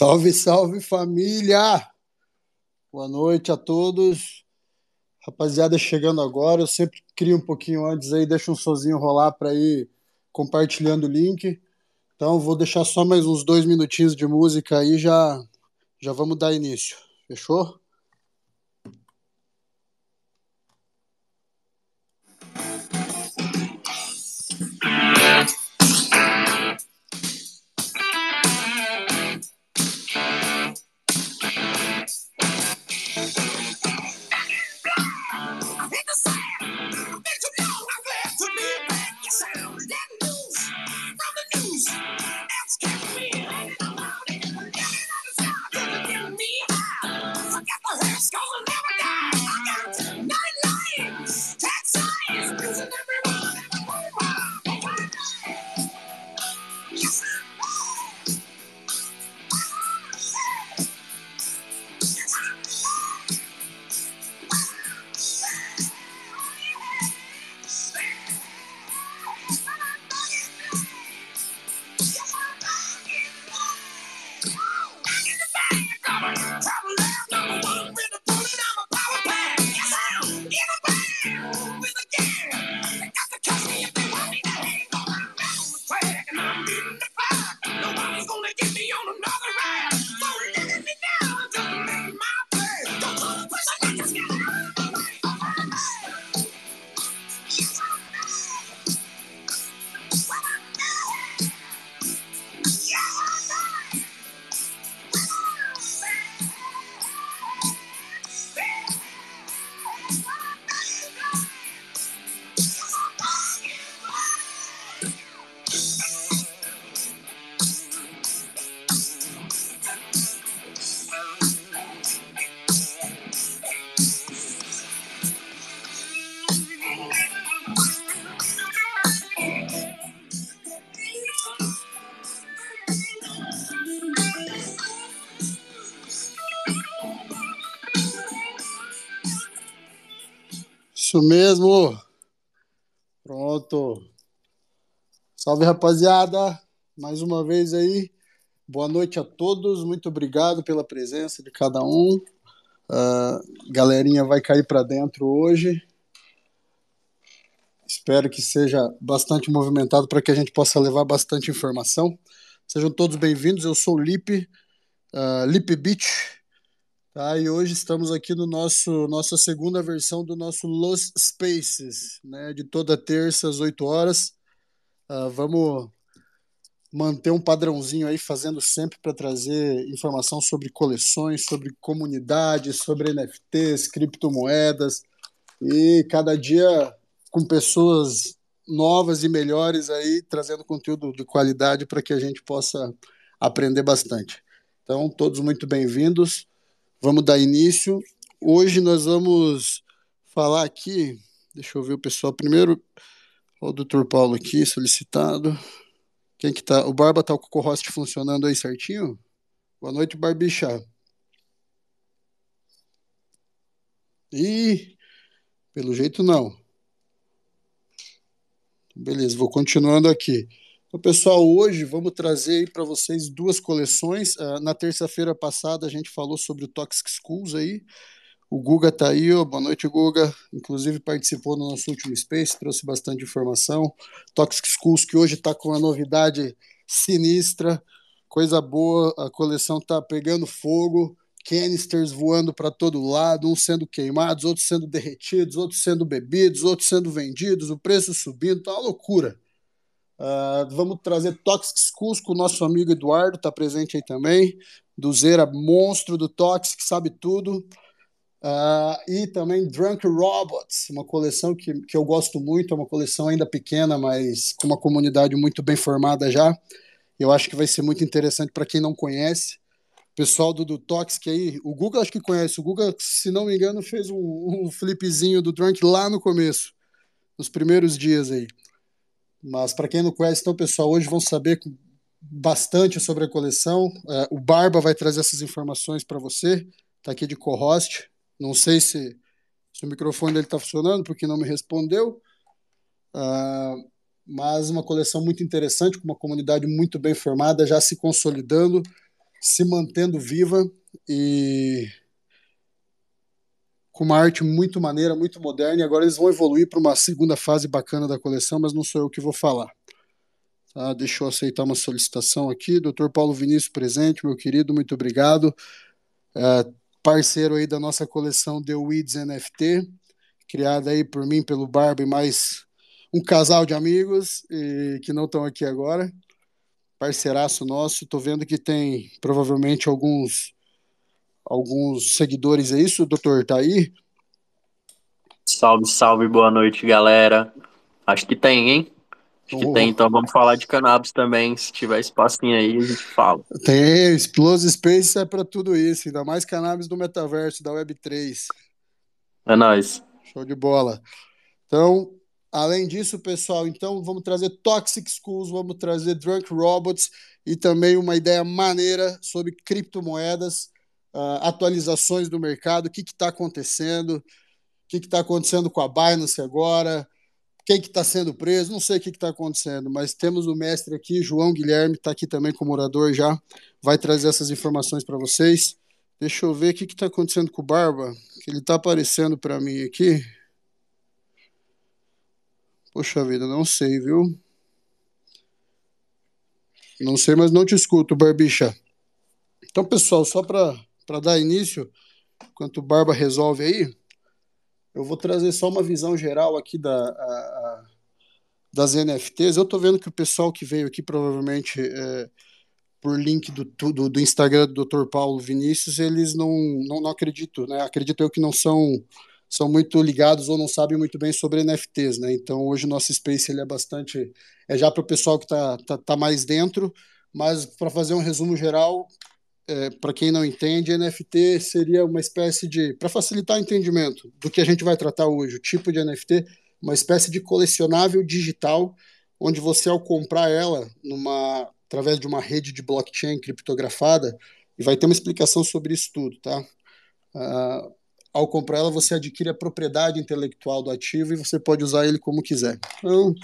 Salve, salve família! Boa noite a todos. Rapaziada chegando agora, eu sempre crio um pouquinho antes aí, deixa um sozinho rolar para ir compartilhando o link. Então vou deixar só mais uns dois minutinhos de música aí já já vamos dar início. Fechou? Mesmo. Pronto. Salve, rapaziada. Mais uma vez aí. Boa noite a todos. Muito obrigado pela presença de cada um. Uh, galerinha vai cair para dentro hoje. Espero que seja bastante movimentado para que a gente possa levar bastante informação. Sejam todos bem-vindos. Eu sou o Lipe, uh, Lipe Beach, Tá, e hoje estamos aqui no nosso nossa segunda versão do nosso Los Spaces, né, de toda terça às 8 horas. Uh, vamos manter um padrãozinho aí, fazendo sempre para trazer informação sobre coleções, sobre comunidades, sobre NFTs, criptomoedas, e cada dia com pessoas novas e melhores aí, trazendo conteúdo de qualidade para que a gente possa aprender bastante. Então, todos muito bem-vindos. Vamos dar início. Hoje nós vamos falar aqui. Deixa eu ver o pessoal primeiro. O doutor Paulo aqui, solicitado. Quem que tá? O Barba tá o co-host funcionando aí certinho? Boa noite, Barbicha. Ih, pelo jeito não. Beleza, vou continuando aqui. Então, pessoal, hoje vamos trazer para vocês duas coleções. Uh, na terça-feira passada a gente falou sobre o Toxic Schools aí. O Guga está aí, boa noite, Guga. Inclusive participou no nosso último Space, trouxe bastante informação. Toxic Schools que hoje está com uma novidade sinistra, coisa boa. A coleção está pegando fogo, canisters voando para todo lado, uns sendo queimados, outros sendo derretidos, outros sendo bebidos, outros sendo vendidos, o preço subindo, tá uma loucura. Uh, vamos trazer Toxic Schools com o nosso amigo Eduardo, está presente aí também. Do Zera, monstro do Toxic, sabe tudo. Uh, e também Drunk Robots, uma coleção que, que eu gosto muito, é uma coleção ainda pequena, mas com uma comunidade muito bem formada já. Eu acho que vai ser muito interessante para quem não conhece. Pessoal do, do Toxic aí, o Google acho que conhece. O Google, se não me engano, fez um, um flipzinho do Drunk lá no começo, nos primeiros dias aí. Mas para quem não conhece, então, pessoal, hoje vão saber bastante sobre a coleção. É, o Barba vai trazer essas informações para você. Está aqui de co-host. Não sei se, se, o microfone dele está funcionando, porque não me respondeu. Uh, mas uma coleção muito interessante, com uma comunidade muito bem formada, já se consolidando, se mantendo viva e com uma arte muito maneira, muito moderna, e agora eles vão evoluir para uma segunda fase bacana da coleção, mas não sou eu que vou falar. Tá, deixa eu aceitar uma solicitação aqui. Dr. Paulo Vinícius presente, meu querido, muito obrigado. É, parceiro aí da nossa coleção The Weeds NFT, criada aí por mim, pelo Barba e mais um casal de amigos e, que não estão aqui agora. Parceiraço nosso. Tô vendo que tem provavelmente alguns alguns seguidores, é isso, doutor? Tá aí? Salve, salve, boa noite, galera. Acho que tem, hein? Acho que oh. tem, então vamos falar de cannabis também. Se tiver espacinho aí, a gente fala. Tem, Explosive Space é para tudo isso, ainda mais cannabis do metaverso, da Web3. É nóis. Show de bola. Então, além disso, pessoal, então vamos trazer Toxic Schools, vamos trazer Drunk Robots e também uma ideia maneira sobre criptomoedas uh, atualizações do mercado, o que está acontecendo, o que está acontecendo com a Binance agora, quem que está sendo preso, não sei o que está acontecendo, mas temos o mestre aqui, João Guilherme, está aqui também como morador já, vai trazer essas informações para vocês. Deixa eu ver o que está acontecendo com o Barba, que ele está aparecendo para mim aqui. Poxa vida, não sei, viu? Não sei, mas não te escuto, Barbicha. Então, pessoal, só para para dar início, enquanto o Barba resolve aí, eu vou trazer só uma visão geral aqui da, a, a, das NFTs. Eu estou vendo que o pessoal que veio aqui, provavelmente é, por link do, do, do, Instagram do Dr. Paulo Vinícius, eles não, não, não acredito, né? Acredito eu que não são são muito ligados ou não sabem muito bem sobre NFTs, né? Então hoje o nosso space ele é bastante é já para o pessoal que está tá, tá mais dentro, mas para fazer um resumo geral, é, para quem não entende, NFT seria uma espécie de, para facilitar o entendimento do que a gente vai tratar hoje, o tipo de NFT, uma espécie de colecionável digital, onde você ao comprar ela numa através de uma rede de blockchain criptografada, e vai ter uma explicação sobre isso tudo, tá? Uh, ao comprar ela, você adquire a propriedade intelectual do ativo e você pode usar ele como quiser. Então,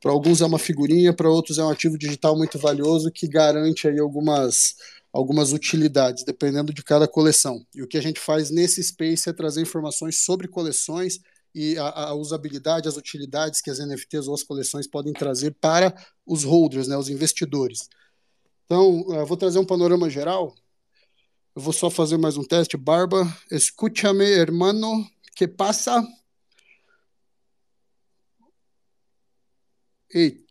para alguns é uma figurinha, para outros é um ativo digital muito valioso que garante aí algumas, algumas utilidades, dependendo de cada coleção. E o que a gente faz nesse space é trazer informações sobre coleções e a, a, usabilidade, as utilidades que as NFTs ou as coleções podem trazer para os holders, né, os investidores. Então, eu vou trazer um panorama geral. Eu vou só fazer mais um teste. Barba, escúchame, hermano, que passa? Ei,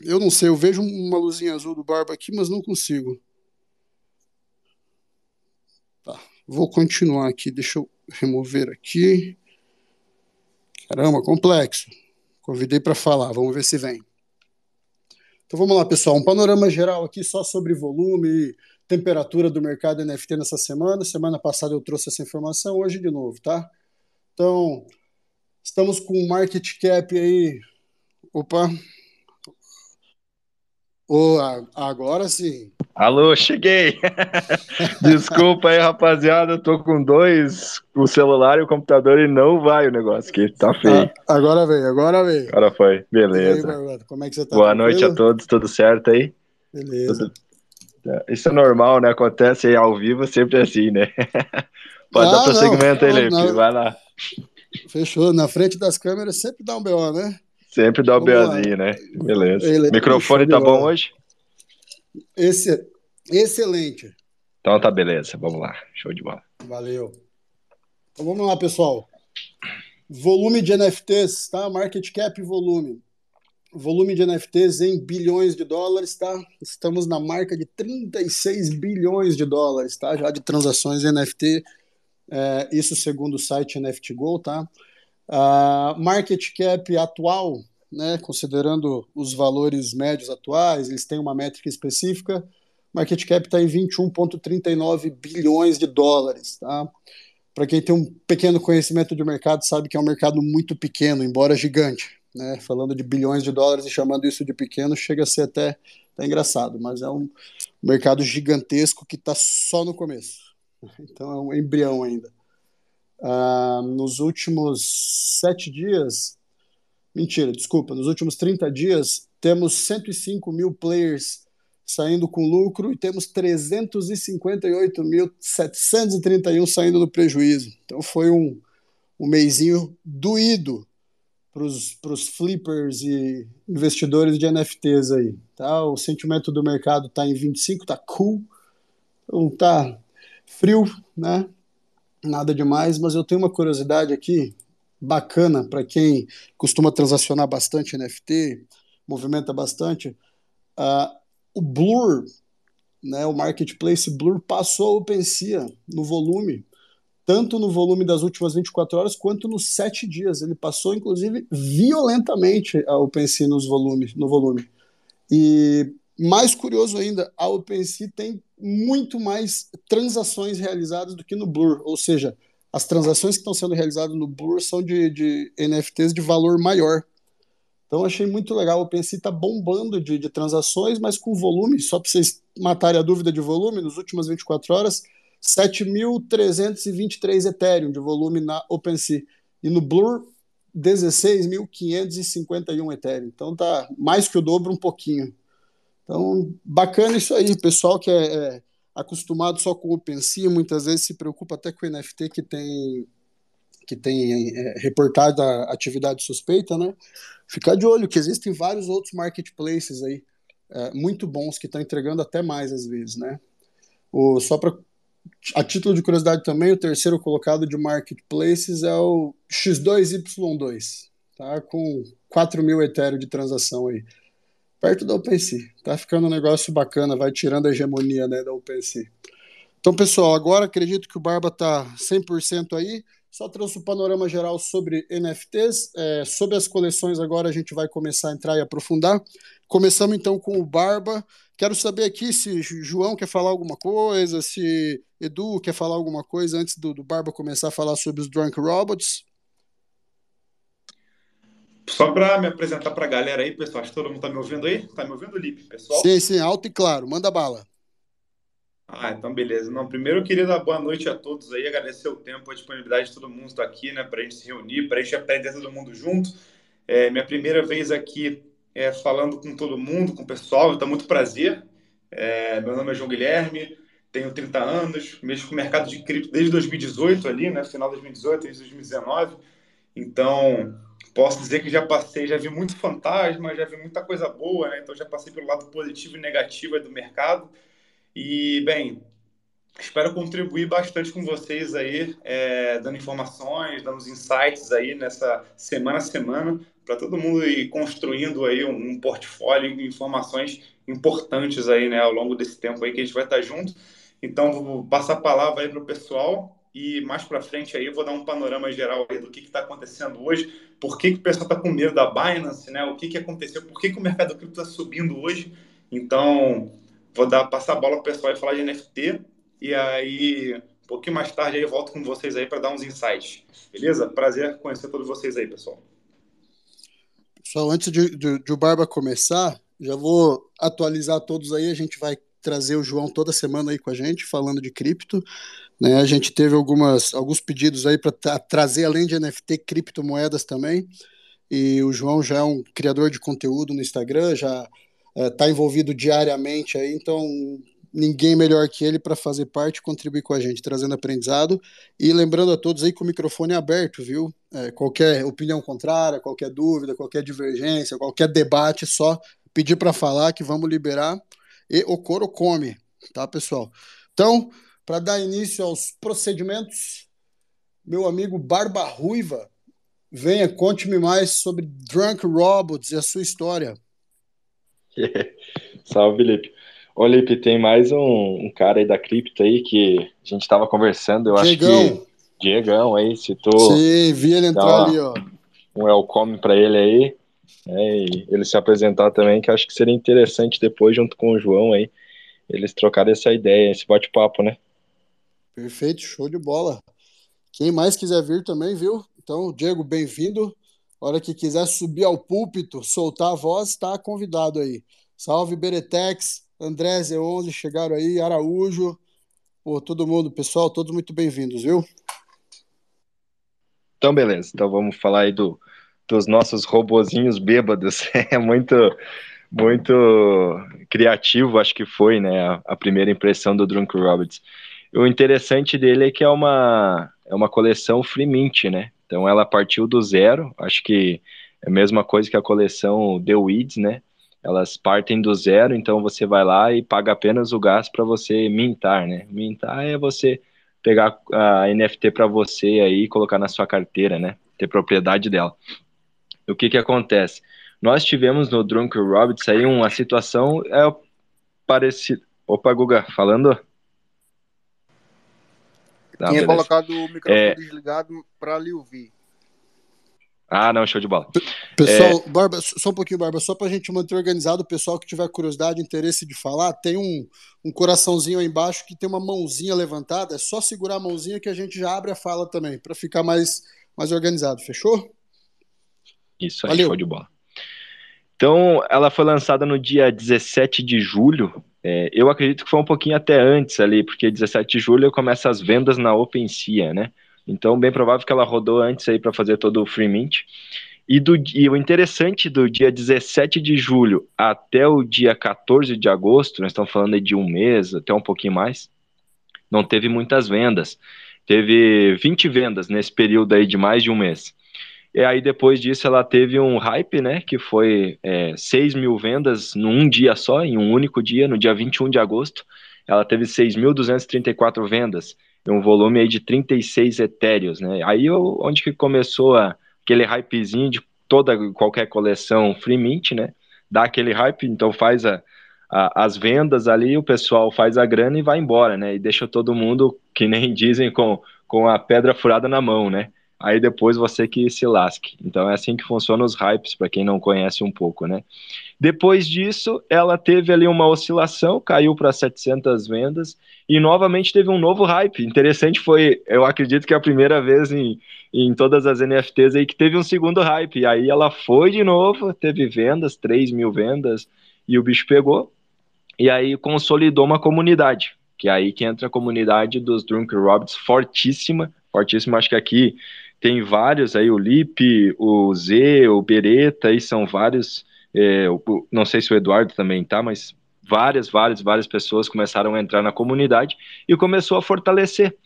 eu não sei, eu vejo uma luzinha azul do Barba aqui, mas não consigo. Tá, vou continuar aqui, deixa eu remover aqui. Caramba, complexo. Convidei para falar, vamos ver se vem. Então vamos lá, pessoal. Um panorama geral aqui só sobre volume e temperatura do mercado NFT nessa semana. Semana passada eu trouxe essa informação, hoje de novo, tá? Então, estamos com um market cap aí. Opa, Oh, agora sim. Alô, cheguei. Desculpa aí, rapaziada. Eu tô com dois, o celular e o computador, e não vai o negócio aqui. Tá feio. Ah, agora veio, agora veio. Agora foi. Beleza. Aí, Como é que você tá? Boa tranquilo? noite a todos, tudo certo aí? Beleza. Tudo... Isso é normal, né? Acontece aí ao vivo, sempre é assim, né? Pode ah, dar prosseguimento aí, Lepe. Vai lá. Fechou. Na frente das câmeras sempre dá um BO, né? Sempre dá um BOzinho, né? Beleza. Ele, Microfone tá bom hoje? Esse, excelente. Então tá beleza, vamos lá. Show de bola. Valeu. Então vamos lá, pessoal. Volume de NFTs, tá? Market cap volume. Volume de NFTs em bilhões de dólares, tá? Estamos na marca de 36 bilhões de dólares, tá? Já de transações NFT. É, isso segundo o site NFT Go, tá? Uh, market cap atual, né, considerando os valores médios atuais, eles têm uma métrica específica. Market cap está em 21,39 bilhões de dólares. Tá? Para quem tem um pequeno conhecimento de mercado, sabe que é um mercado muito pequeno, embora gigante. Né? Falando de bilhões de dólares e chamando isso de pequeno, chega a ser até, engraçado, mas é um mercado gigantesco que está só no começo. Então é um embrião ainda. Uh, nos últimos sete dias, mentira, desculpa, nos últimos 30 dias, temos 105 mil players saindo com lucro e temos 358.731 saindo no prejuízo. Então foi um, um mêsinho doído para os flippers e investidores de NFTs aí. Tá? O sentimento do mercado está em 25, tá cool, então tá frio, né? nada demais, mas eu tenho uma curiosidade aqui bacana para quem costuma transacionar bastante NFT, movimenta bastante. Uh, o Blur, né, o marketplace Blur passou a OpenSea no volume, tanto no volume das últimas 24 horas quanto nos 7 dias. Ele passou, inclusive, violentamente a OpenSea nos volumes, no volume. E mais curioso ainda, a OpenSea tem muito mais transações realizadas do que no Blur, ou seja, as transações que estão sendo realizadas no Blur são de, de NFTs de valor maior. Então achei muito legal. O OpenSea está bombando de, de, transações, mas com volume, só para vocês matarem a dúvida de volume, nas últimas 24 horas, 7.323 Ethereum de volume na OpenSea. E no Blur, 16.551 Ethereum. Então tá mais que o dobro um pouquinho. Então, bacana isso aí. Pessoal que é, é acostumado só com o OpenSea, muitas vezes se preocupa até com o NFT que tem que tem é, reportado a atividade suspeita, né? Ficar de olho que existem vários outros marketplaces aí é, muito bons que estão entregando até mais às vezes, né? O, só para a título de curiosidade também, o terceiro colocado de marketplaces é o X2Y2, tá? Com 4 mil Ethereum de transação aí perto da OpenSea. Tá ficando um negócio bacana, vai tirando a hegemonia né, da OpenSea. Então, pessoal, agora acredito que o Barba tá 100% aí. Só trouxe o um panorama geral sobre NFTs. É, sobre as coleções, agora a gente vai começar a entrar e aprofundar. Começamos então com o Barba. Quero saber aqui se João quer falar alguma coisa, se Edu quer falar alguma coisa antes do, do Barba começar a falar sobre os Drunk Robots. Só para me apresentar para a galera aí, pessoal, acho que todo mundo está me ouvindo aí? Está me ouvindo, Lipe, pessoal? Sim, sim, alto e claro, manda bala. Ah, então beleza. Não, primeiro eu queria dar boa noite a todos aí, agradecer o tempo, a disponibilidade de todo mundo estar aqui, né, para a gente se reunir, para a gente aprender todo mundo junto. É minha primeira vez aqui é, falando com todo mundo, com o pessoal, então muito prazer. É, meu nome é João Guilherme, tenho 30 anos, mexo com o mercado de cripto desde 2018 ali, né, final de 2018, desde 2019. Então, posso dizer que já passei, já vi muito fantasma, já vi muita coisa boa, né? Então já passei pelo lado positivo e negativo do mercado. E, bem, espero contribuir bastante com vocês aí, é, dando informações, dando insights aí nessa semana a semana, para todo mundo ir construindo aí um, um, portfólio de informações importantes aí, né, ao longo desse tempo aí que a gente vai estar junto. Então, vou passar a palavra aí para o pessoal e mais para frente aí eu vou dar um panorama geral do que está acontecendo hoje, por que, que o pessoal está com medo da Binance, né, o que, que aconteceu, por que, que o mercado cripto está subindo hoje. Então, vou dar, passar a bola para o pessoal e falar de NFT. E aí, um pouquinho mais tarde, aí eu volto com vocês aí para dar uns insights. Beleza? Prazer conhecer todos vocês aí, pessoal. Pessoal, antes de, de, de o Barba começar, já vou atualizar todos aí. A gente vai trazer o João toda semana aí com a gente, falando de cripto. Né? A gente teve algumas, alguns pedidos aí para trazer, além de NFT, criptomoedas também. E o João já é um criador de conteúdo no Instagram, já está é, envolvido diariamente aí, então ninguém melhor que ele para fazer parte contribuir com a gente, trazendo aprendizado. E lembrando a todos aí que o microfone é aberto, viu? É, qualquer opinião contrária, qualquer dúvida, qualquer divergência, qualquer debate, só pedir para falar que vamos liberar. E o coro come, tá, pessoal? Então, para dar início aos procedimentos, meu amigo Barba Ruiva, venha, conte-me mais sobre Drunk Robots e a sua história. Salve, Lipe. Ô, Lipe, tem mais um, um, cara aí da cripto aí que a gente estava conversando, eu Diegão. acho que... Diegão aí, citou... Sim, vi ele entrar ali, ó. Um welcome para ele aí, né, e ele se apresentar também, que acho que seria interessante depois, junto com o João aí, eles trocarem essa ideia, esse bate-papo, né? Perfeito, show de bola. Quem mais quiser vir também, viu? Então, Diego, bem-vindo. Hora que quiser subir ao púlpito, soltar a voz, está convidado aí. Salve Beretex, André Z11, chegaram aí, Araújo, pô, todo mundo, pessoal, todos muito bem-vindos, viu? Então, beleza. Então vamos falar aí do, dos nossos robozinhos bêbados. É muito, muito criativo, acho que foi, né, a, a primeira impressão do Drunk Roberts. O interessante dele é que é uma, é uma coleção free mint, né? Então ela partiu do zero, acho que é a mesma coisa que a coleção The Weeds, né? Elas partem do zero, então você vai lá e paga apenas o gás para você mintar, né? Mintar é você pegar a NFT para você aí e colocar na sua carteira, né? Ter propriedade dela. O que que acontece? Nós tivemos no Drunk Roberts aí uma situação é parecida. Opa, Guga, falando? Tá, Tinha beleza. colocado o microfone é... desligado para lhe ouvir. Ah, não, show de bola. Pessoal, é... Barba, só um pouquinho, Barba, só para a gente manter organizado, o pessoal que tiver curiosidade, interesse de falar, tem um, um coraçãozinho aí embaixo que tem uma mãozinha levantada, é só segurar a mãozinha que a gente já abre a fala também, para ficar mais, mais organizado, fechou? Isso aí, Valeu. show de bola. Então, ela foi lançada no dia 17 de julho. É, eu acredito que foi um pouquinho até antes ali, porque 17 de julho começa as vendas na OpenSea, né? Então, bem provável que ela rodou antes aí para fazer todo o free mint. E, do, e o interessante do dia 17 de julho até o dia 14 de agosto, nós estamos falando aí de um mês, até um pouquinho mais, não teve muitas vendas. Teve 20 vendas nesse período aí de mais de um mês. E aí depois disso ela teve um hype, né, que foi é, 6 mil vendas num dia só, em um único dia, no dia 21 de agosto. Ela teve 6.234 vendas, um volume aí de 36 etéreos, né. Aí onde que começou a, aquele hypezinho de toda, qualquer coleção free mint, né, dá aquele hype, então faz a, a, as vendas ali, o pessoal faz a grana e vai embora, né, e deixa todo mundo, que nem dizem, com, com a pedra furada na mão, né aí depois você que se lasque. Então é assim que funcionam os hypes, para quem não conhece um pouco, né? Depois disso, ela teve ali uma oscilação, caiu para 700 vendas e novamente teve um novo hype. Interessante foi, eu acredito que é a primeira vez em, em todas as NFTs aí que teve um segundo hype. E aí ela foi de novo, teve vendas, 3 mil vendas, e o bicho pegou. E aí consolidou uma comunidade que é aí que entra a comunidade dos Drunk Robbers, fortíssima, fortíssima, acho que aqui tem vários aí, o Lipe, o Z, o Beretta, aí são vários, é, não sei se o Eduardo também tá, mas várias, várias, várias pessoas começaram a entrar na comunidade e começou a fortalecer.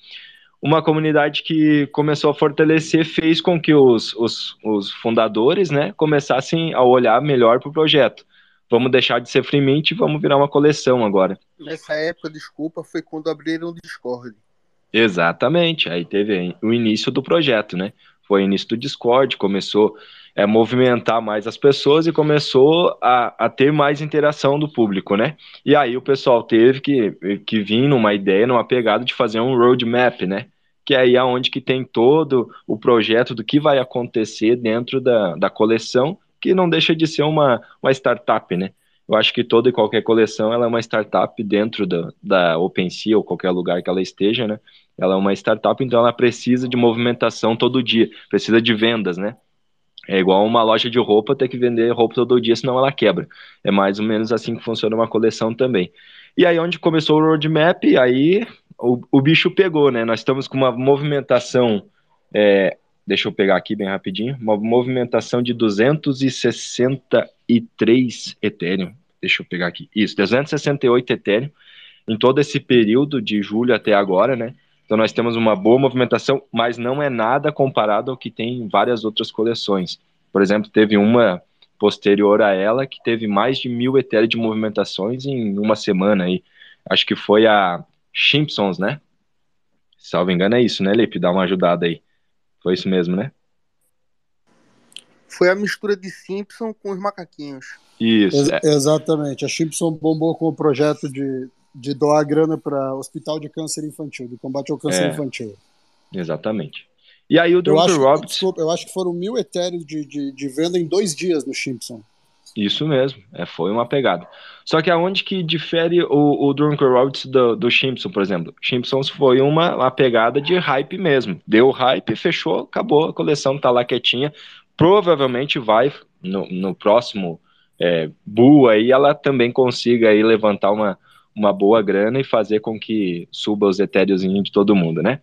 Uma comunidade que começou a fortalecer fez com que os, os, os fundadores né, começassem a olhar melhor para o projeto. Vamos deixar de ser Freemint e vamos virar uma coleção agora. Nessa época, desculpa, foi quando abriram o Discord. Exatamente, aí teve o início do projeto, né? Foi início do Discord, começou é, movimentar mais as pessoas e começou a, a ter mais interação do público, né? E aí o pessoal teve que, que vir numa ideia, numa pegada de fazer um roadmap, né? Que é aí aonde que tem todo o projeto do que vai acontecer dentro da, da coleção, que não deixa de ser uma, uma startup, né? Eu acho que toda e qualquer coleção ela é uma startup dentro da, da OpenSea ou qualquer lugar que ela esteja, né? Ela é uma startup, então ela precisa de movimentação todo dia, precisa de vendas, né? É igual uma loja de roupa ter que vender roupa todo dia, senão ela quebra. É mais ou menos assim que funciona uma coleção também. E aí, onde começou o roadmap, aí o, o bicho pegou, né? Nós estamos com uma movimentação, é, deixa eu pegar aqui bem rapidinho, uma movimentação de 263 Ethereum. Deixa eu pegar aqui. Isso, 268 Ethereum em todo esse período de julho até agora, né? Então nós temos uma boa movimentação, mas não é nada comparado ao que tem em várias outras coleções. Por exemplo, teve uma posterior a ela que teve mais de mil Ethereum de movimentações em uma semana aí. Acho que foi a Simpsons, né? Salvo engano é isso, né, Lipe? Dá uma ajudada aí. Foi isso mesmo, né? Foi a mistura de Simpson com os macaquinhos. Isso. Ex é. Exatamente. A Simpson bombou com o projeto de de doar grana para Hospital de Câncer Infantil, do combate ao câncer é, infantil. Exatamente. E aí o Dr. Roberts... Desculpa, eu acho que foram mil etéreos de, de, de, venda em dois dias no Simpson. Isso mesmo, é, foi uma pegada. Só que aonde que difere o, o Drunker Roberts do, do Simpson, por exemplo? Simpsons foi uma, uma pegada de hype mesmo. Deu hype, fechou, acabou, a coleção tá lá quietinha. Provavelmente vai no, no próximo é, Bull aí, ela também consiga aí levantar uma, uma boa grana e fazer com que suba os etéreos de todo mundo, né?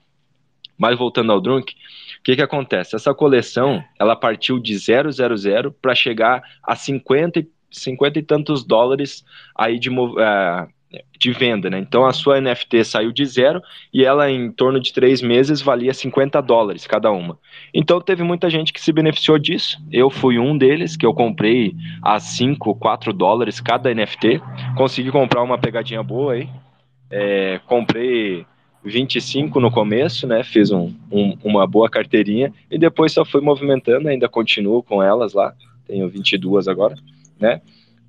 Mas voltando ao Drunk, o que que acontece? Essa coleção, ela partiu de 000 para chegar a 50, 50 e tantos dólares aí de, uh, de venda, né? Então a sua NFT saiu de zero e ela em torno de três meses valia 50 dólares cada uma. Então teve muita gente que se beneficiou disso. Eu fui um deles que eu comprei a 5, 4 dólares cada NFT. Consegui comprar uma pegadinha boa aí. É, comprei 25 no começo, né? Fiz um, um, uma boa carteirinha e depois só fui movimentando. Ainda continuo com elas lá. Tenho 22 agora, né?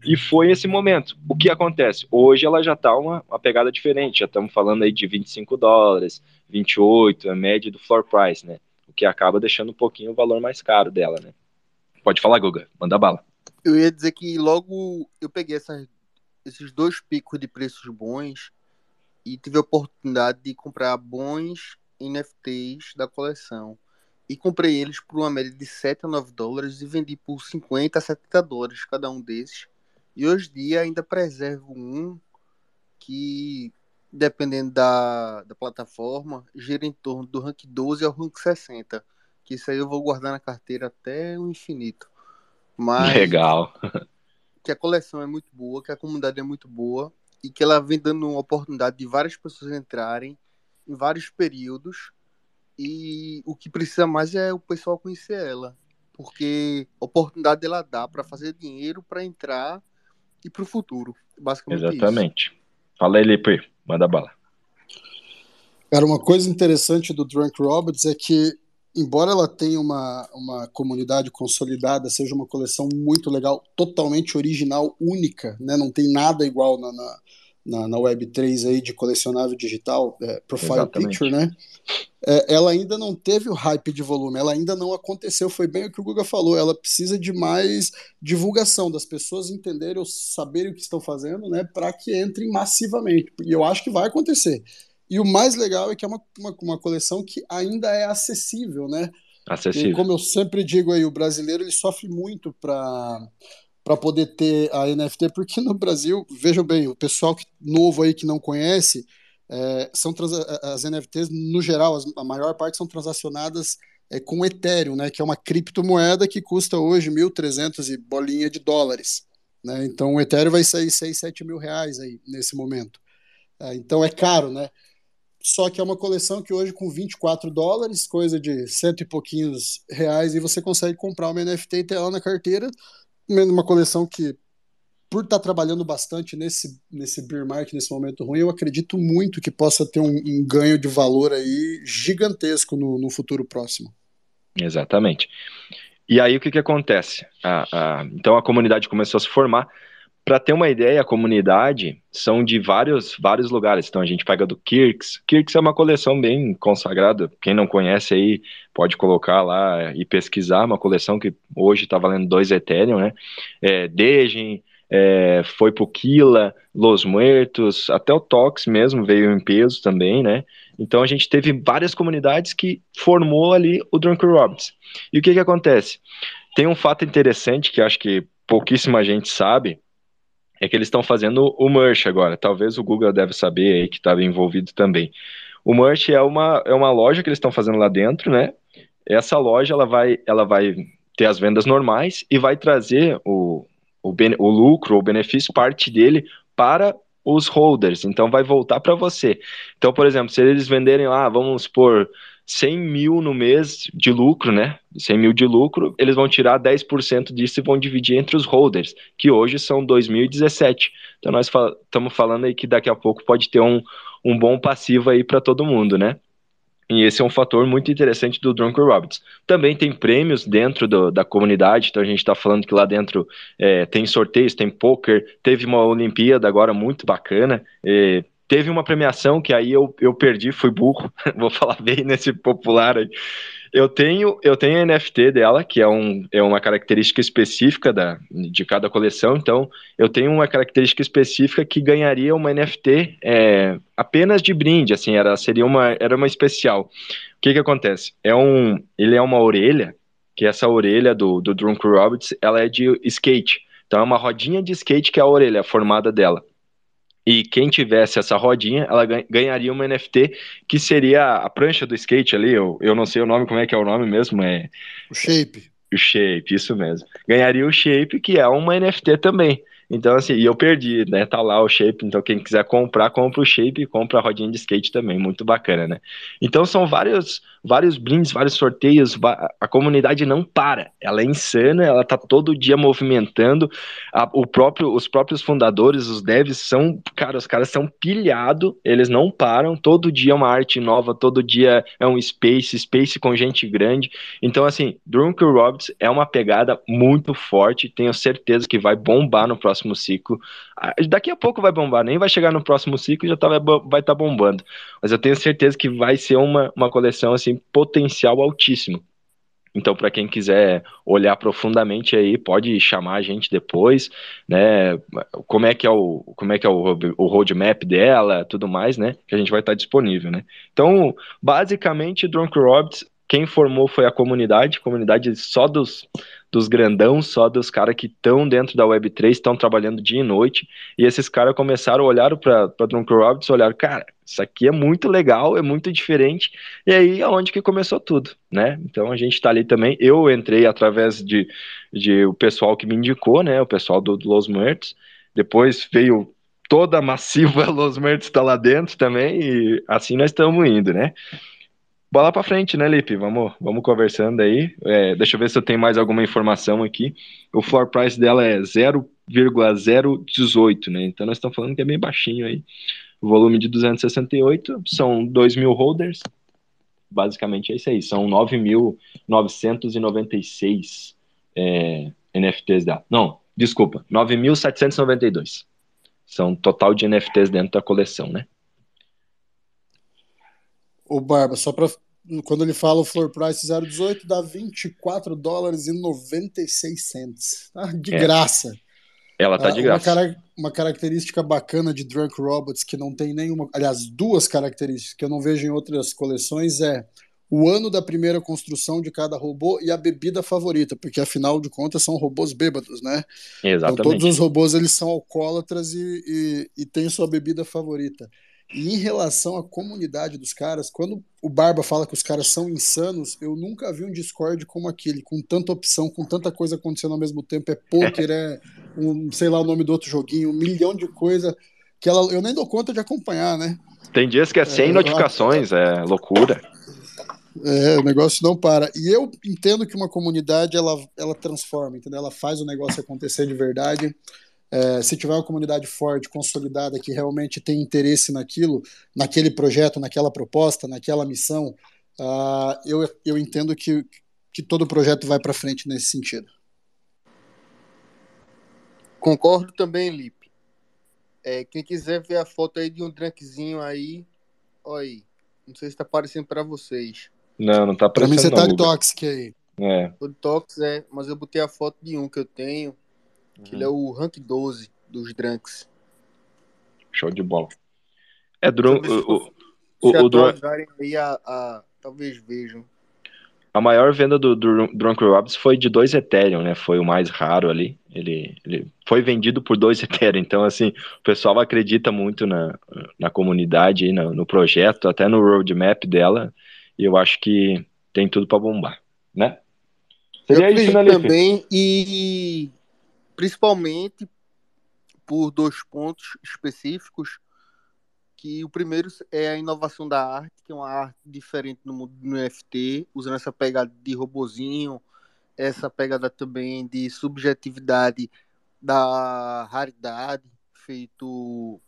E foi esse momento. O que acontece? Hoje ela já está uma, uma pegada diferente, já estamos falando aí de 25 dólares, 28, a média do floor price, né? O que acaba deixando um pouquinho o valor mais caro dela, né? Pode falar, Guga, manda bala. Eu ia dizer que logo eu peguei essas, esses dois picos de preços bons e tive a oportunidade de comprar bons NFTs da coleção. E comprei eles por uma média de 7 a 9 dólares e vendi por 50 a 70 dólares cada um desses e hoje em dia ainda preservo um que, dependendo da, da plataforma, gira em torno do rank 12 ao rank 60. Que isso aí eu vou guardar na carteira até o infinito. Mas Legal. que a coleção é muito boa, que a comunidade é muito boa e que ela vem dando uma oportunidade de várias pessoas entrarem em vários períodos. E o que precisa mais é o pessoal conhecer ela, porque a oportunidade ela dá para fazer dinheiro para entrar e para o futuro. Basicamente Exatamente. Isso. Fala aí, Lipe, manda bala. Cara, uma coisa interessante do Drunk Robots é que, embora ela tenha uma, uma comunidade consolidada, seja uma coleção muito legal, totalmente original, única, né? não tem nada igual na, na na, na Web3 aí de colecionável digital, é, Profile Exatamente. Picture, né? É, ela ainda não teve o hype de volume, ela ainda não aconteceu, foi bem o que o Guga falou, ela precisa de mais divulgação, das pessoas entenderem ou saberem o que estão fazendo, né, para que entrem massivamente, e eu acho que vai acontecer. E o mais legal é que é uma, uma, uma coleção que ainda é acessível, né? Acessível. E como eu sempre digo aí, o brasileiro ele sofre muito para para poder ter a NFT, porque no Brasil, vejam bem, o pessoal que, novo aí que não conhece, é, são as NFTs, no geral, as, a maior parte são transacionadas é, com Ethereum, né, que é uma criptomoeda que custa hoje 1.300 e bolinha de dólares. Né? Então o Ethereum vai sair 6, 7 mil reais aí nesse momento. É, então é caro, né? Só que é uma coleção que hoje com 24 dólares, coisa de cento e pouquinhos reais, e você consegue comprar uma NFT e ter ela na carteira. Uma coleção que por estar tá trabalhando bastante nesse, nesse beer market, nesse momento ruim, eu acredito muito que possa ter um, um ganho de valor aí gigantesco no, no, futuro próximo. Exatamente. E aí o que, que acontece? então a comunidade começou a se formar. Para ter uma ideia, a comunidade são de vários, vários lugares. Então a gente pega do Kirks. Kirks é uma coleção bem consagrada. Quem não conhece aí pode colocar lá e pesquisar. Uma coleção que hoje está valendo dois Ethereum, né? É, Degen, é, foi pro Kila, Los Muertos, até o Tox mesmo veio em peso também, né? Então a gente teve várias comunidades que formou ali o Drunken Robbins. E o que que acontece? Tem um fato interessante que acho que pouquíssima gente sabe, é que eles estão fazendo o merch agora. Talvez o Google deve saber aí que estava envolvido também. O merch é uma, é uma loja que eles estão fazendo lá dentro, né? Essa loja ela vai, ela vai ter as vendas normais e vai trazer o, o, o lucro, o benefício, parte dele para os holders, então vai voltar para você. Então, por exemplo, se eles venderem lá, vamos por 100 mil no mês de lucro, né? 100 mil de lucro, eles vão tirar 10% disso e vão dividir entre os holders, que hoje são 2017. Então, nós estamos fal falando aí que daqui a pouco pode ter um, um bom passivo aí para todo mundo, né? E esse é um fator muito interessante do Drunken Robbins. Também tem prêmios dentro do, da comunidade, então a gente está falando que lá dentro é, tem sorteios, tem poker, teve uma Olimpíada agora muito bacana. É, teve uma premiação que aí eu, eu perdi, fui burro, vou falar bem nesse popular aí. Eu tenho, eu tenho a NFT dela, que é, um, é uma característica específica da, de cada coleção. Então, eu tenho uma característica específica que ganharia uma NFT é, apenas de brinde, assim, era, seria uma, era uma especial. O que que acontece? É um, ele é uma orelha, que essa orelha do, do Drunk Roberts, ela é de skate. Então, é uma rodinha de skate que é a orelha, formada dela. E quem tivesse essa rodinha, ela ganharia uma NFT que seria a prancha do skate ali. Eu, eu não sei o nome, como é que é o nome mesmo? É... O Shape. O Shape, isso mesmo. Ganharia o Shape, que é uma NFT também. Então, assim, e eu perdi, né? Tá lá o shape. Então, quem quiser comprar, compra o shape e compra a rodinha de skate também. Muito bacana, né? Então, são vários, vários brindes, vários sorteios. A comunidade não para. Ela é insana, ela tá todo dia movimentando. A, o próprio, os próprios fundadores, os devs, são, cara, os caras são pilhados, eles não param. Todo dia é uma arte nova, todo dia é um space, space com gente grande. Então, assim, Drunken Robbins é uma pegada muito forte. Tenho certeza que vai bombar no próximo próximo ciclo. Ah, daqui a pouco vai bombar, nem vai chegar no próximo ciclo e já tá, vai estar tá bombando. Mas eu tenho certeza que vai ser uma, uma coleção assim potencial altíssimo. Então, para quem quiser olhar profundamente aí, pode chamar a gente depois, né? Como é que é o, como é que é o, o roadmap dela, tudo mais, né? Que a gente vai estar tá disponível, né? Então, basicamente, Drunk Robbins, quem formou foi a comunidade, comunidade só dos dos grandão, só dos caras que estão dentro da Web3, estão trabalhando dia e noite, e esses caras começaram a olhar para Drunk Robbins, olhar, cara, isso aqui é muito legal, é muito diferente, e aí é onde que começou tudo, né? Então a gente está ali também, eu entrei através de, de o pessoal que me indicou, né, o pessoal do, do Los Muertos, depois veio toda a massiva Los Muertos está lá dentro também, e assim nós estamos indo, né? Bola para frente, né, Lipe? Vamos, vamos conversando aí. É, deixa eu ver se eu tenho mais alguma informação aqui. O floor price dela é 0,018, né? Então nós estamos falando que é bem baixinho aí. O volume de 268 são 2 mil holders. Basicamente é isso aí. São 9.996 é, NFTs dela. Não, desculpa, 9.792. São total de NFTs dentro da coleção, né? O Barba, só para quando ele fala o floor price 0,18 dá 24 dólares e 96 cents. Tá? De é. graça. Ela tá de graça. Uma, cara, uma, característica bacana de Drunk Robots que não tem nenhuma. Aliás, duas características que eu não vejo em outras coleções é o ano da primeira construção de cada robô e a bebida favorita, porque afinal de contas são robôs bêbados, né? Exatamente. Então todos os robôs eles são alcoólatras e, e, e têm sua bebida favorita. E em relação à comunidade dos caras, quando o Barba fala que os caras são insanos, eu nunca vi um Discord como aquele, com tanta opção, com tanta coisa acontecendo ao mesmo tempo. É poker, é um, sei lá o nome do outro joguinho, um milhão de coisa que ela, eu nem dou conta de acompanhar, né? Tem dias que é sem é, notificações, eu... é loucura. É, o negócio não para. E eu entendo que uma comunidade ela, ela transforma, entendeu? Ela faz o negócio acontecer de verdade. É, se tiver uma comunidade forte, consolidada, que realmente tem interesse naquilo, naquele projeto, naquela proposta, naquela missão, uh, eu, eu entendo que, que todo projeto vai para frente nesse sentido. Concordo também, Lipe. É, quem quiser ver a foto aí de um drunkzinho aí, olha aí. Não sei se tá aparecendo para vocês. Não, não tá aparecendo. Pra mim você tá de Toxic aí. É. O é, mas eu botei a foto de um que eu tenho que ele é o rank 12 dos Drunks. Show de bola. É Drunk. O, o, o, o Drunk. Aí a, a, talvez vejam. A maior venda do, do Drunk Robs foi de 2 Ethereum, né? Foi o mais raro ali. Ele, ele foi vendido por 2 Ethereum. Então, assim, o pessoal acredita muito na, na comunidade, no, no projeto, até no roadmap dela. E eu acho que tem tudo para bombar, né? Seria eu isso, né, também, e principalmente por dois pontos específicos, que o primeiro é a inovação da arte, que é uma arte diferente no mundo do NFT, usando essa pegada de robozinho, essa pegada também de subjetividade da raridade, feito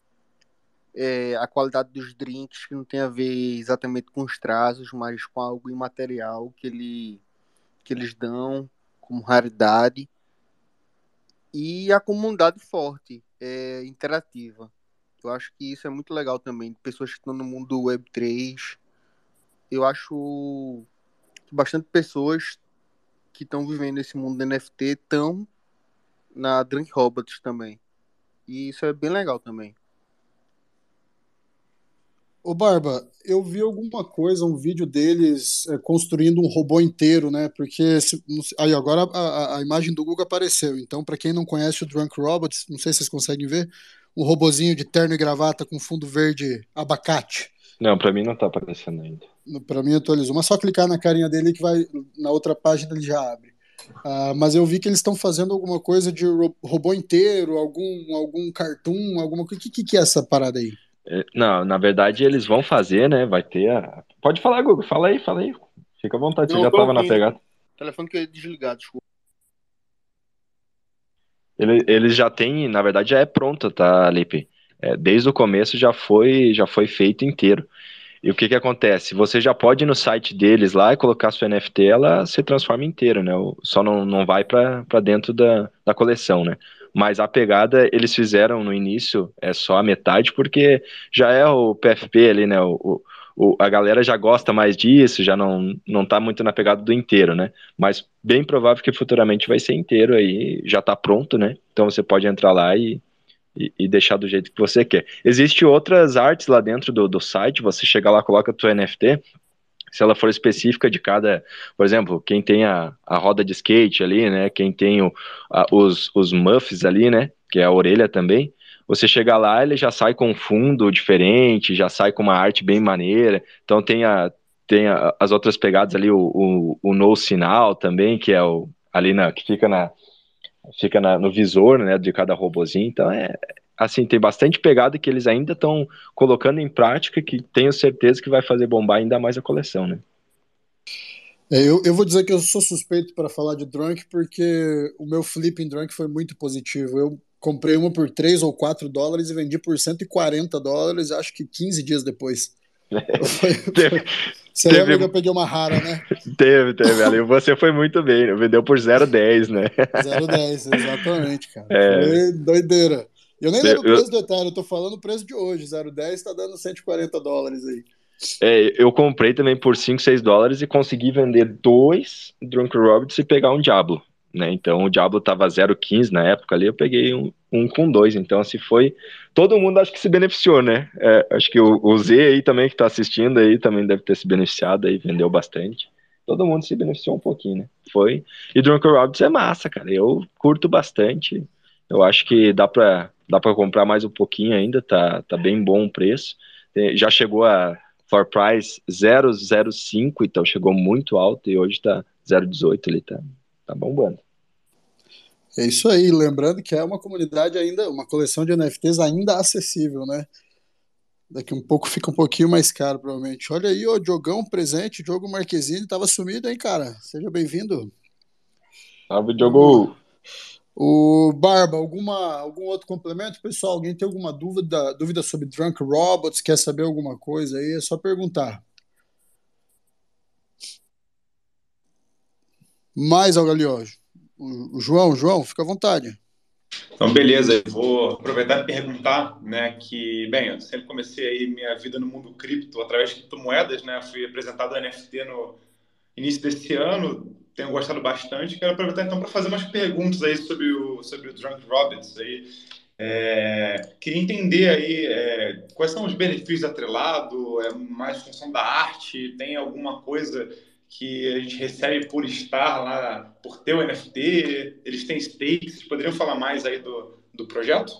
é, a qualidade dos drinks, que não tem a ver exatamente com os trazos, mas com algo imaterial que, ele, que eles dão como raridade e a comunidade forte, é, interativa. Eu acho que isso é muito legal também. Pessoas que estão no mundo do Web3. Eu acho que bastante pessoas que estão vivendo esse mundo do NFT estão na Drunk Robots também. E isso é bem legal também. Ô Barba, eu vi alguma coisa, um vídeo deles é, construindo um robô inteiro, né? Porque se, aí agora a, a, imagem do Google apareceu. Então, para quem não conhece o Drunk Robots, não sei se vocês conseguem ver, um robozinho de terno e gravata com fundo verde abacate. Não, para mim não tá aparecendo ainda. Para mim atualizou, mas só clicar na carinha dele que vai na outra página ele já abre. Uh, mas eu vi que eles estão fazendo alguma coisa de robô inteiro, algum algum cartoon, alguma coisa. O que, que é essa parada aí? Não, na verdade eles vão fazer, né? Vai ter a... Pode falar, Google. Fala aí, fala aí. Fica à vontade, não, você já tava na pegada. telefone que é desligado, desculpa. Ele, eles já tem, na verdade já é pronto, tá, Lipe? É, desde o começo já foi, já foi feito inteiro. E o que que acontece? Você já pode ir no site deles lá e colocar sua NFT, ela se transforma inteira, né? Só não, não vai para dentro da, da coleção, né? Mas a pegada eles fizeram no início é só a metade, porque já é o PFP ali, né? O, o, a galera já gosta mais disso, já não, não tá muito na pegada do inteiro, né? Mas bem provável que futuramente vai ser inteiro aí, já tá pronto, né? Então você pode entrar lá e, e, e deixar do jeito que você quer. Existem outras artes lá dentro do, do site, você chega lá, coloca o NFT, se ela for específica de cada, por exemplo, quem tem a, a roda de skate ali, né, quem tem o, a, os, os muffs ali, né, que é a orelha também, você chega lá, ele já sai com um fundo diferente, já sai com uma arte bem maneira, então tem, a, tem a, as outras pegadas ali, o, o, o no sinal também, que é o, ali na, que fica na, fica na, no visor, né, de cada robozinho, então é, assim, tem bastante pegada que eles ainda estão colocando em prática que tenho certeza que vai fazer bombar ainda mais a coleção, né? É, eu, eu vou dizer que eu sou suspeito para falar de Drunk porque o meu flip em Drunk foi muito positivo. Eu comprei uma por 3 ou 4 dólares e vendi por 140 dólares, acho que 15 dias depois. foi, foi, você teve, lembra que eu peguei uma rara, né? Teve, teve. Ali você foi muito bem, né? vendeu por 0,10, né? 0,10, exatamente, cara. É. Foi doideira. Eu nem lembro o preço do Ethereum, eu tô falando o preço de hoje. 0,10 tá dando 140 dólares aí. É, eu comprei também por 5, 6 dólares e consegui vender dois Drunk Roberts e pegar um Diablo. Né? Então o Diablo tava 0,15 na época ali, eu peguei um, um com dois. Então, assim, foi. Todo mundo acho que se beneficiou, né? É, acho que o, o, Z aí também que tá assistindo aí também deve ter se beneficiado aí, vendeu bastante. Todo mundo se beneficiou um pouquinho, né? Foi. E Drunk Roberts é massa, cara. Eu curto bastante. Eu acho que dá pra, dá pra comprar mais um pouquinho ainda, tá, tá bem bom o preço. já chegou a for price 005, então chegou muito alto e hoje tá 018 ali, tá, tá bombando. É isso aí, lembrando que é uma comunidade ainda, uma coleção de NFTs ainda acessível, né? Daqui um pouco fica um pouquinho mais caro, provavelmente. Olha aí, o Diogão presente, Diogo Marquezine, tava sumido, hein, cara? Seja bem-vindo. Salve, Diogo! O Barba, alguma, algum outro complemento? Pessoal, alguém tem alguma dúvida, dúvida sobre Drunk Robots? Quer saber alguma coisa aí? É só perguntar. Mais ó. O João, João, fica à vontade. Então, beleza, eu vou aproveitar e perguntar, né, que, bem, eu sempre comecei aí minha vida no mundo cripto através de criptomoedas, né, fui apresentado a NFT no início desse ano, tenho gostado bastante, quero aproveitar então para fazer umas perguntas aí sobre o, sobre o Drunk Robbins aí, é, queria entender aí é, quais são os benefícios atrelado, é mais função da arte, tem alguma coisa que a gente recebe por estar lá, por ter o NFT, eles têm stakes, vocês poderiam falar mais aí do, do projeto?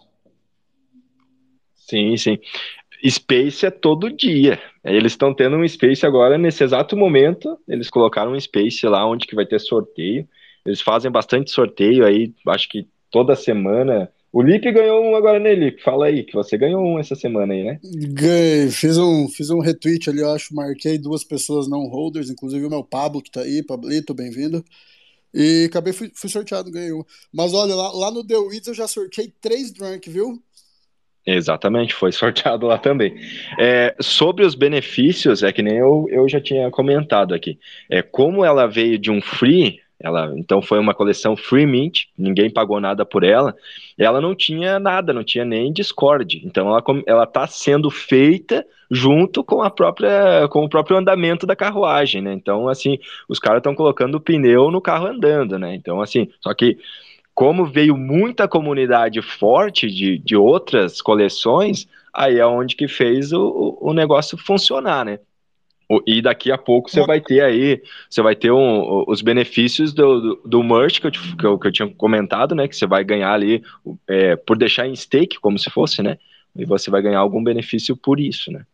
Sim, sim. Space é todo dia. Eles estão tendo um Space agora, nesse exato momento, eles colocaram um Space lá onde que vai ter sorteio. Eles fazem bastante sorteio aí, acho que toda semana o Lipe ganhou um agora, né, Lipe? Fala aí, que você ganhou um essa semana aí, né? Ganhei, fiz um, fiz um retweet ali, eu acho, marquei duas pessoas não holders, inclusive o meu Pablo que tá aí, Pablito, bem-vindo. E acabei, fui, fui sorteado, ganhei um. Mas olha, lá, lá no The Weeds eu já sorteei três drunk, viu? Exatamente, foi sorteado lá também. É, sobre os benefícios, é que nem eu, eu já tinha comentado aqui. É, como ela veio de um free, ela, então foi uma coleção free mint, ninguém pagou nada por ela. Ela não tinha nada, não tinha nem Discord. Então ela ela está sendo feita junto com a própria com o próprio andamento da carruagem, né? Então assim, os caras estão colocando o pneu no carro andando, né? Então assim, só que como veio muita comunidade forte de, de outras coleções, aí é onde que fez o, o negócio funcionar, né? E daqui a pouco você vai ter aí, você vai ter um, os benefícios do, do, do merch que eu, que, eu, que eu tinha comentado, né? Que você vai ganhar ali é, por deixar em stake, como se fosse, né? E você vai ganhar algum benefício por isso, né?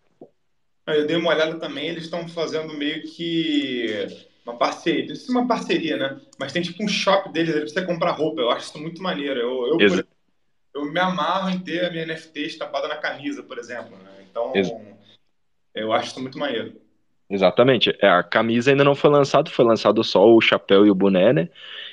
Eu dei uma olhada também, eles estão fazendo meio que uma parceria, não sei uma parceria, né? Mas tem tipo um shop deles ali pra você comprar roupa. Eu acho isso muito maneiro. Eu, eu, por, eu me amarro em ter a minha NFT estampada na camisa, por exemplo. Né? Então, Ex eu acho isso muito maneiro. Exatamente. É, a camisa ainda não foi lançado, foi lançado só o chapéu e o boné, né?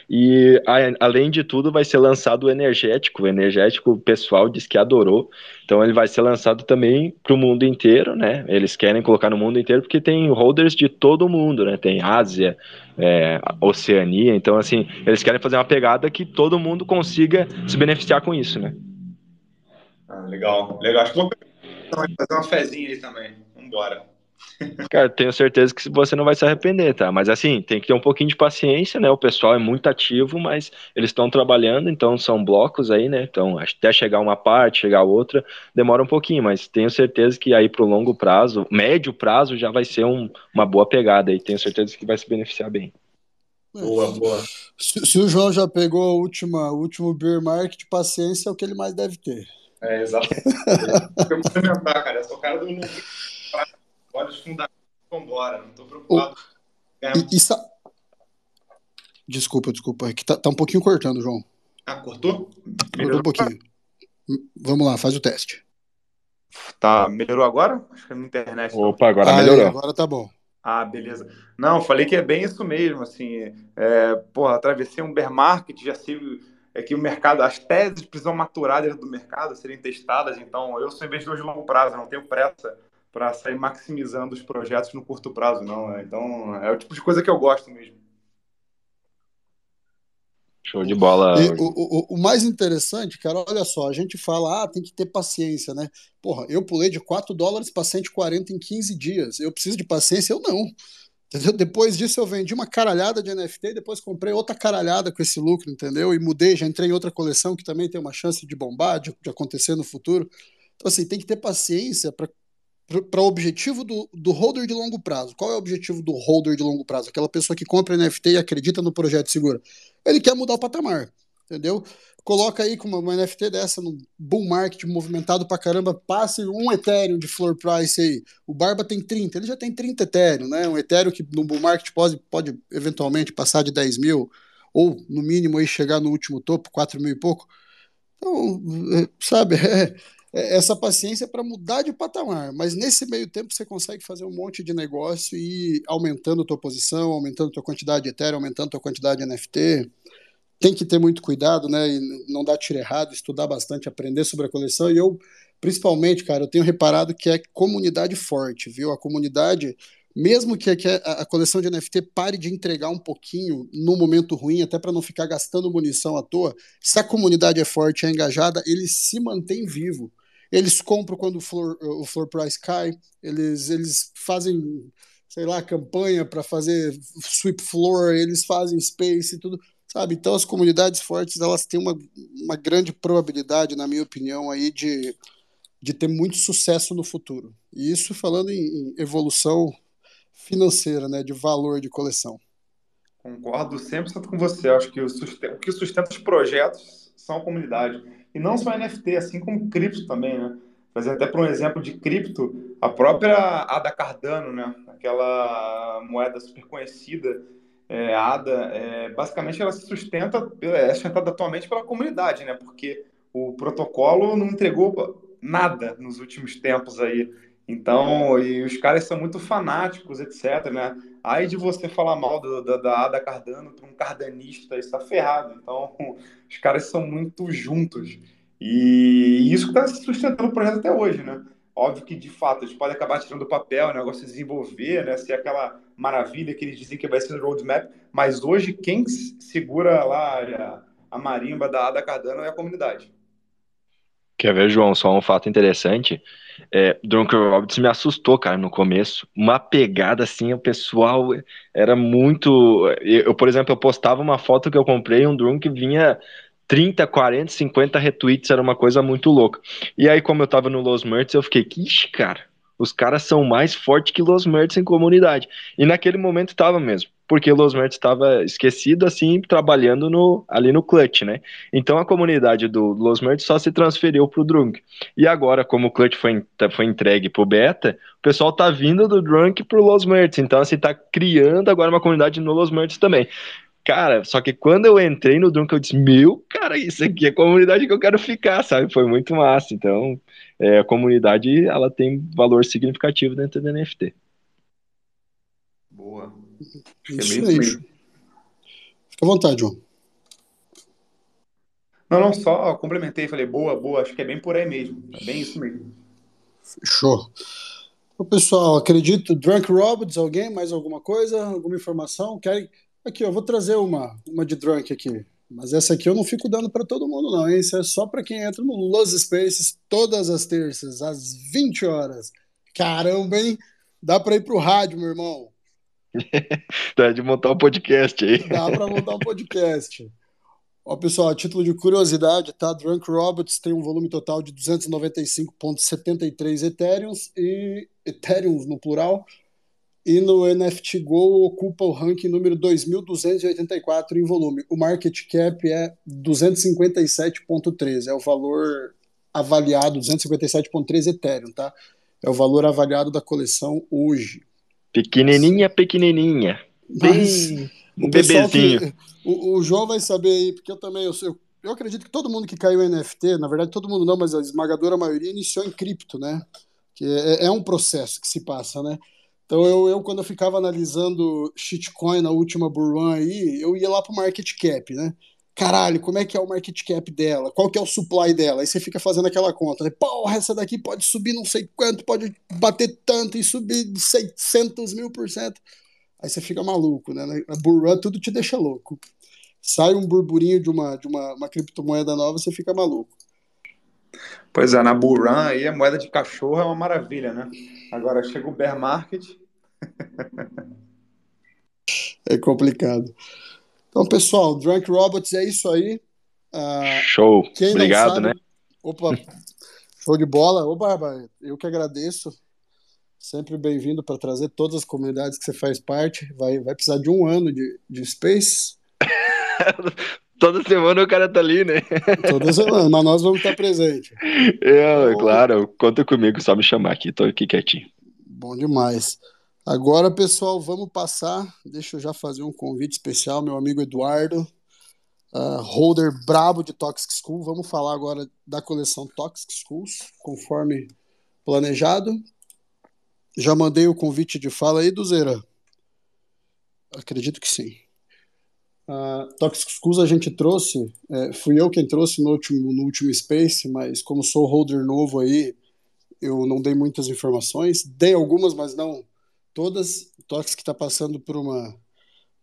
E a, além de tudo, vai ser lançado o energético. O energético, o pessoal diz que adorou. Então ele vai ser lançado também para o mundo inteiro, né? Eles querem colocar no mundo inteiro porque tem holders de todo o mundo, né? Tem Ásia, é, Oceania. Então, assim, eles querem fazer uma pegada que todo mundo consiga se beneficiar com isso, né? Ah, legal, legal. Acho que vou fazer uma fezinha aí também. Vambora. Cara, tenho certeza que você não vai se arrepender, tá? Mas assim, tem que ter um pouquinho de paciência, né? O pessoal é muito ativo, mas eles estão trabalhando, então são blocos aí, né? Então, até chegar uma parte, chegar outra, demora um pouquinho, mas tenho certeza que aí pro longo prazo, médio prazo, já vai ser um, uma boa pegada aí. Tenho certeza que vai se beneficiar bem. Boa, boa. Se, se o João já pegou a última, o último beer market, paciência é o que ele mais deve ter. É, exatamente. eu complementar, cara. Eu sou o cara do olha os fundamentos, vambora, não estou preocupado. e, e sa... Desculpa, desculpa, é que tá, tá, um pouquinho cortando, João. Ah, cortou? Melhorou? Cortou um pouquinho. Vamos lá, faz o teste. Tá, melhorou agora? Acho que é na internet. Opa, agora ah, melhorou. agora tá bom. Ah, beleza. Não, falei que é bem isso mesmo, assim, é, porra, atravessei um bear market, já sei é que o mercado, as teses precisam maturar dentro do mercado, serem testadas, então eu sou investidor de longo prazo, não tenho pressa para sair maximizando os projetos no curto prazo, não. Né? Então, é o tipo de coisa que eu gosto mesmo. Show de bola. E, o, o, o, mais interessante, cara, olha só, a gente fala, ah, tem que ter paciência, né? Porra, eu pulei de 4 dólares para 140 em 15 dias. Eu preciso de paciência? Eu não. Entendeu? Depois disso eu vendi uma caralhada de NFT, depois comprei outra caralhada com esse lucro, entendeu? E mudei, já entrei em outra coleção que também tem uma chance de bombar, de, de acontecer no futuro. Então, assim, tem que ter paciência para para o objetivo do, do holder de longo prazo. Qual é o objetivo do holder de longo prazo? Aquela pessoa que compra NFT e acredita no projeto seguro. Ele quer mudar o patamar. entendeu? Coloca aí com uma, uma NFT dessa no bull market movimentado pra caramba, passe um Ethereum de floor price aí. O Barba tem 30, ele já tem 30 Ethereum, né? Um Ethereum que no bull market pode, pode eventualmente passar de 10 mil, ou no mínimo aí chegar no último topo, 4 mil e pouco. Então, é, sabe, é essa paciência para mudar de patamar, mas nesse meio tempo você consegue fazer um monte de negócio e aumentando a tua posição, aumentando a tua quantidade de Ethereum, aumentando a tua quantidade de NFT, tem que ter muito cuidado, né? E não dar tiro errado, estudar bastante, aprender sobre a coleção. E eu, principalmente, cara, eu tenho reparado que é comunidade forte, viu? A comunidade, mesmo que a, coleção de NFT pare de entregar um pouquinho no momento ruim, até para não ficar gastando munição à toa, se a comunidade é forte, é engajada, eles se mantêm vivo. Eles compram quando o floor, o floor price cai, eles, eles fazem sei lá, campanha para fazer sweep floor, eles fazem space e tudo sabe? Então as comunidades fortes elas têm uma, uma grande probabilidade, na minha opinião, aí de, de ter muito sucesso no futuro. E isso falando em, em evolução financeira, né, de valor de coleção. Concordo 100% com você. Acho que o, o que sustenta os projetos são a comunidade. E não só NFT, assim como cripto também, né? Fazer até para um exemplo de cripto, a própria Ada Cardano, né? Aquela moeda super conhecida, é, ADA, é, basicamente ela se sustenta, é sustentada atualmente pela comunidade, né? Porque o protocolo não entregou nada nos últimos tempos aí. Então, e os caras são muito fanáticos, etc, né? Aí de você falar mal do, da, da Ada Cardano para um cardanista, está ferrado. Então, os caras são muito juntos. E isso está sustentando o projeto até hoje, né? Óbvio que, de fato, eles podem acabar tirando o papel, o negócio se desenvolver, né? Ser aquela maravilha que eles dizem que vai ser no roadmap. Mas hoje, quem segura lá a, a marimba da Ada Cardano é a comunidade. Quer ver, João? Só um fato interessante. É, Drunken Roberts me assustou, cara, no começo. Uma pegada assim, o pessoal era muito. Eu, por exemplo, eu postava uma foto que eu comprei, um Drunk vinha 30, 40, 50 retweets, era uma coisa muito louca. E aí, como eu tava no Los Merts, eu fiquei, ixi, cara, os caras são mais fortes que Los Merts em comunidade. E naquele momento tava mesmo, porque Los Merts estava esquecido, assim, trabalhando no, ali no Clutch, né? Então a comunidade do Los Merts só se transferiu pro Drunk. E agora, como o Clutch foi, foi entregue pro Beta, o pessoal tá vindo do Drunk pro Los Merts. Então, assim, tá criando agora uma comunidade no Los Merts também. Cara, só que quando eu entrei no Drunk, eu disse, meu, cara, isso aqui é a comunidade que eu quero ficar, sabe? Foi muito massa. Então, é, a comunidade, ela tem valor significativo dentro do NFT. Boa. É isso aí. Fica à vontade, João. Não, não, só complementei, falei, boa, boa, acho que é bem por aí mesmo. É bem isso mesmo. Fechou. Então, pessoal, acredito, Drunk Robots, alguém, mais alguma coisa, alguma informação? Quer Aqui, eu vou trazer uma, uma de drunk aqui. Mas essa aqui eu não fico dando para todo mundo, não. Hein? Isso é só para quem entra no Los Spaces todas as terças, às 20 horas. Caramba, hein? Dá para ir pro rádio, meu irmão. Dá de montar um podcast aí. Dá para montar um podcast. Ó, pessoal, a título de curiosidade, tá? Drunk Robots tem um volume total de 295,73 Ethereums e Ethereums no plural e no NFT Go ocupa o ranking número 2.284 em volume. O market cap é 257,13, é o valor avaliado, 257,13 Ethereum, tá? É o valor avaliado da coleção hoje. Pequenininha, pequenininha. Bem, um bebezinho. Que, o, o, João vai saber aí, porque eu também, eu, eu, eu acredito que todo mundo que caiu em NFT, na verdade todo mundo não, mas a esmagadora maioria iniciou em cripto, né? Que é, é um processo que se passa, né? Então eu, eu quando eu ficava analisando shitcoin na última burrun aí, eu ia lá pro market cap, né? Caralho, como é que é o market cap dela? Qual que é o supply dela? Aí você fica fazendo aquela conta, né? Porra, essa daqui pode subir não sei quanto, pode bater tanto e subir 600 mil por cento. Aí você fica maluco, né? A burrun tudo te deixa louco. Sai um burburinho de uma, de uma, uma criptomoeda nova, você fica maluco. Pois é, na Buran aí a moeda de cachorro é uma maravilha, né? Agora chega o bear market. é complicado. Então, pessoal, Drunk Robots é isso aí. Uh, show. Obrigado, sabe... né? Opa, show de bola. Ô, Barba, eu que agradeço. Sempre bem-vindo para trazer todas as comunidades que você faz parte. Vai, vai precisar de um ano de, de Space. Toda semana o cara tá ali, né? Toda semana, mas nós vamos estar presente. É, claro, conta comigo, só me chamar aqui, tô aqui quietinho. Bom demais. Agora, pessoal, vamos passar. Deixa eu já fazer um convite especial, meu amigo Eduardo, uh, holder brabo de Toxic School. Vamos falar agora da coleção Toxic Schools, conforme planejado. Já mandei o convite de fala aí, Duzeira? Acredito que sim. Uh, Toxic Schools a gente trouxe, é, fui eu quem trouxe no último, no último Space, mas como sou holder novo aí, eu não dei muitas informações. Dei algumas, mas não todas. Toxic está passando por, uma,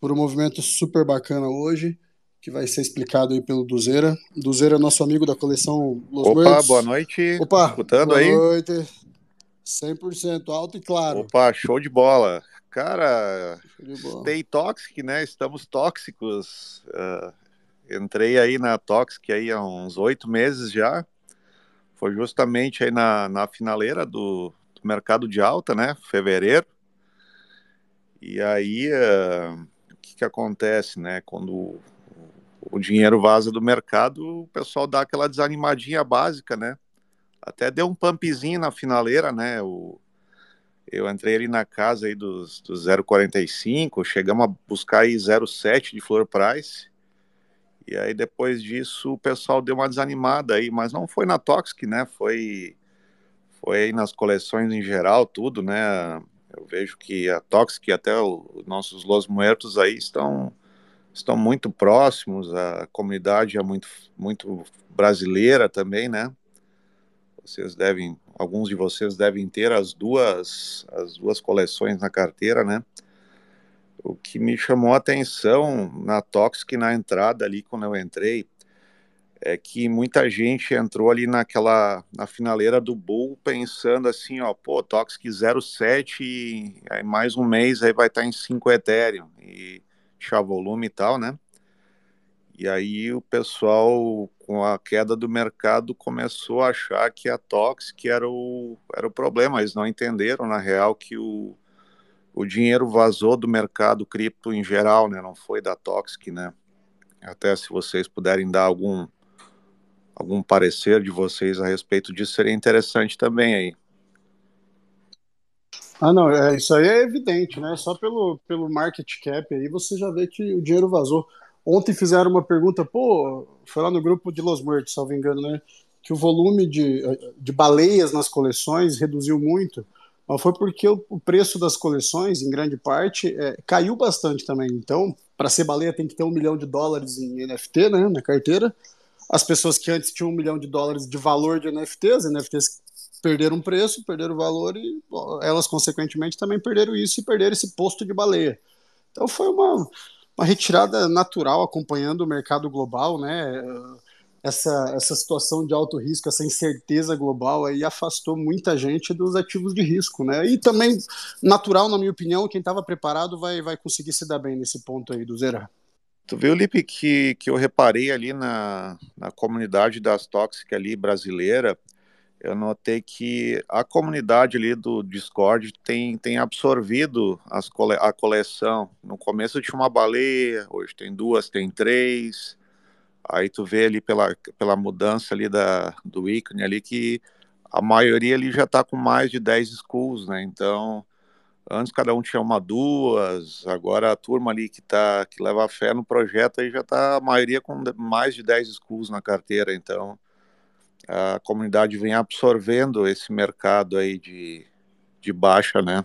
por um movimento super bacana hoje, que vai ser explicado aí pelo Duzeira. Duzeira é nosso amigo da coleção Los Opa, Muertos. boa noite. Opa, escutando boa aí? Boa noite. 100% alto e claro. Opa, show de bola. Cara, stay toxic, né? Estamos tóxicos. Uh, entrei aí na Toxic aí há uns oito meses já. Foi justamente aí na, na finaleira do, do mercado de alta, né? Fevereiro. E aí, uh, o que, que acontece, né? Quando o, dinheiro vaza do mercado, o pessoal dá aquela desanimadinha básica, né? Até deu um pumpzinho na finaleira, né? O, eu entrei ali na casa aí dos, dos 0,45, chegamos a buscar aí 0,7 de floor price. E aí depois disso o pessoal deu uma desanimada aí, mas não foi na Toxic, né? Foi foi nas coleções em geral, tudo, né? Eu vejo que a Toxic e até os nossos Los Muertos aí estão estão muito próximos, a comunidade é muito muito brasileira também, né? Vocês devem alguns de vocês devem ter as duas, as duas coleções na carteira, né? O que me chamou a atenção na Toxic, na entrada ali, quando eu entrei, é que muita gente entrou ali naquela, na finaleira do Bull, pensando assim, ó, pô, Toxic 07, aí mais um mês aí vai estar em 5 Ethereum, e chá volume e tal, né? E aí o pessoal, com a queda do mercado, começou a achar que a Toxic era o, era o problema. Eles não entenderam, na real, que o, o dinheiro vazou do mercado cripto em geral, né? Não foi da Toxic, né? Até se vocês puderem dar algum, algum parecer de vocês a respeito disso, seria interessante também aí. Ah, não, é, isso aí é evidente, né? Só pelo, pelo market cap aí você já vê que o dinheiro vazou. Ontem fizeram uma pergunta, pô, foi lá no grupo de Los Muertos, salvo engano, né? Que o volume de, de baleias nas coleções reduziu muito, mas foi porque o, o preço das coleções, em grande parte, é, caiu bastante também. Então, para ser baleia tem que ter um milhão de dólares em NFT, né, na carteira. As pessoas que antes tinham um milhão de dólares de valor de NFTs, NFTs perderam preço, perderam valor e elas, consequentemente, também perderam isso e perderam esse posto de baleia. Então foi uma, uma retirada natural acompanhando o mercado global, né? Essa, essa situação de alto risco, essa incerteza global aí afastou muita gente dos ativos de risco, né? E também natural, na minha opinião, quem estava preparado vai, vai conseguir se dar bem nesse ponto aí do zero. Tu viu, Lipe, que, que eu reparei ali na, na comunidade das tóxicas ali brasileira, eu notei que a comunidade ali do Discord tem, tem absorvido as cole, a coleção. No começo tinha uma baleia, hoje tem duas, tem três. Aí tu vê ali pela, pela mudança ali da, do ícone ali que a maioria ali já está com mais de 10 schools, né? Então, antes cada um tinha uma, duas, agora a turma ali que tá que leva fé no projeto aí já está a maioria com mais de 10 schools na carteira, então a comunidade vem absorvendo esse mercado aí de, de baixa, né?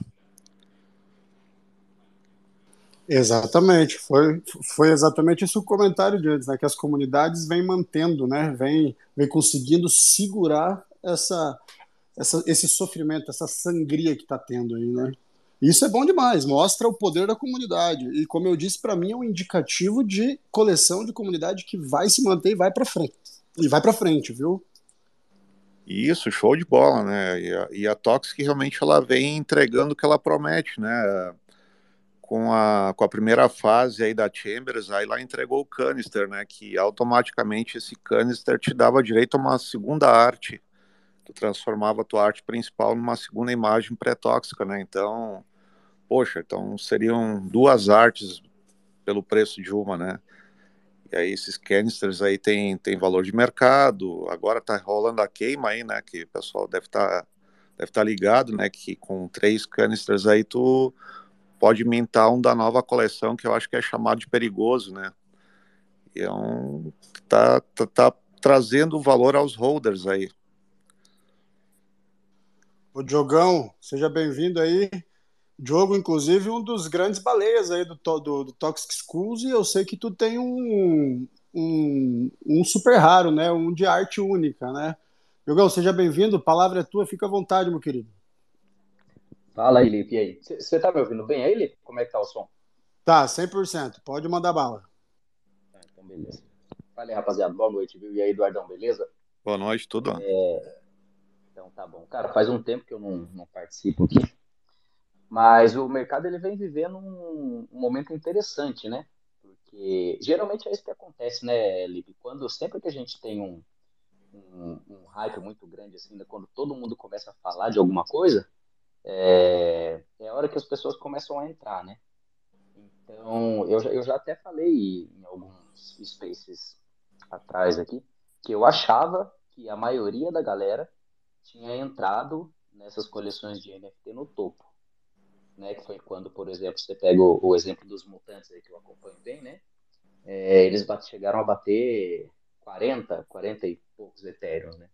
Exatamente, foi, foi exatamente isso o comentário de antes, né? Que as comunidades vêm mantendo, né? Vêm vem conseguindo segurar essa, essa, esse sofrimento, essa sangria que está tendo aí, né? Isso é bom demais, mostra o poder da comunidade. E como eu disse, para mim é um indicativo de coleção de comunidade que vai se manter e vai para frente. E vai para frente, viu? Isso, show de bola, né? E a, e a Toxic realmente ela vem entregando o que ela promete, né? Com a, com a primeira fase aí da Chambers, aí lá entregou o canister, né? Que automaticamente esse canister te dava direito a uma segunda arte. Tu transformava a tua arte principal numa segunda imagem pré-tóxica, né? Então, poxa, então seriam duas artes pelo preço de uma, né? E aí esses canisters aí tem, tem valor de mercado. Agora tá rolando a queima aí, né? Que o pessoal deve estar tá, deve tá ligado, né? Que com três canisters aí tu pode mintar um da nova coleção que eu acho que é chamado de perigoso, né? E é um tá, tá, tá trazendo valor aos holders aí. O Diogão, seja bem-vindo aí. Diogo, inclusive, um dos grandes baleias aí do, do, do Toxic Schools, e eu sei que tu tem um, um, um super raro, né? Um de arte única, né? Diogão, seja bem-vindo, a palavra é tua, fica à vontade, meu querido. Fala aí, Lipe, e aí? Você tá me ouvindo bem aí, Lipe? Como é que tá o som? Tá, 100%, pode mandar bala. Tá, então beleza. Fala aí, rapaziada, boa noite, viu? E aí, Eduardão, beleza? Boa noite, tudo? É... Então tá bom. Cara, faz um tempo que eu não, não participo aqui, mas o mercado ele vem vivendo um, um, momento interessante, né? Porque geralmente é isso que acontece, né, Lipe? Quando sempre que a gente tem um, um, um hype muito grande, assim, né? quando todo mundo começa a falar de alguma coisa, é, é a hora que as pessoas começam a entrar, né? Então, eu, eu já até falei em alguns spaces atrás aqui, que eu achava que a maioria da galera tinha entrado nessas coleções de NFT no topo né, que foi quando, por exemplo, você pega o, o exemplo dos mutantes aí que eu acompanho bem, né, é, eles bate, chegaram a bater 40, 40 e poucos Ethereum, né,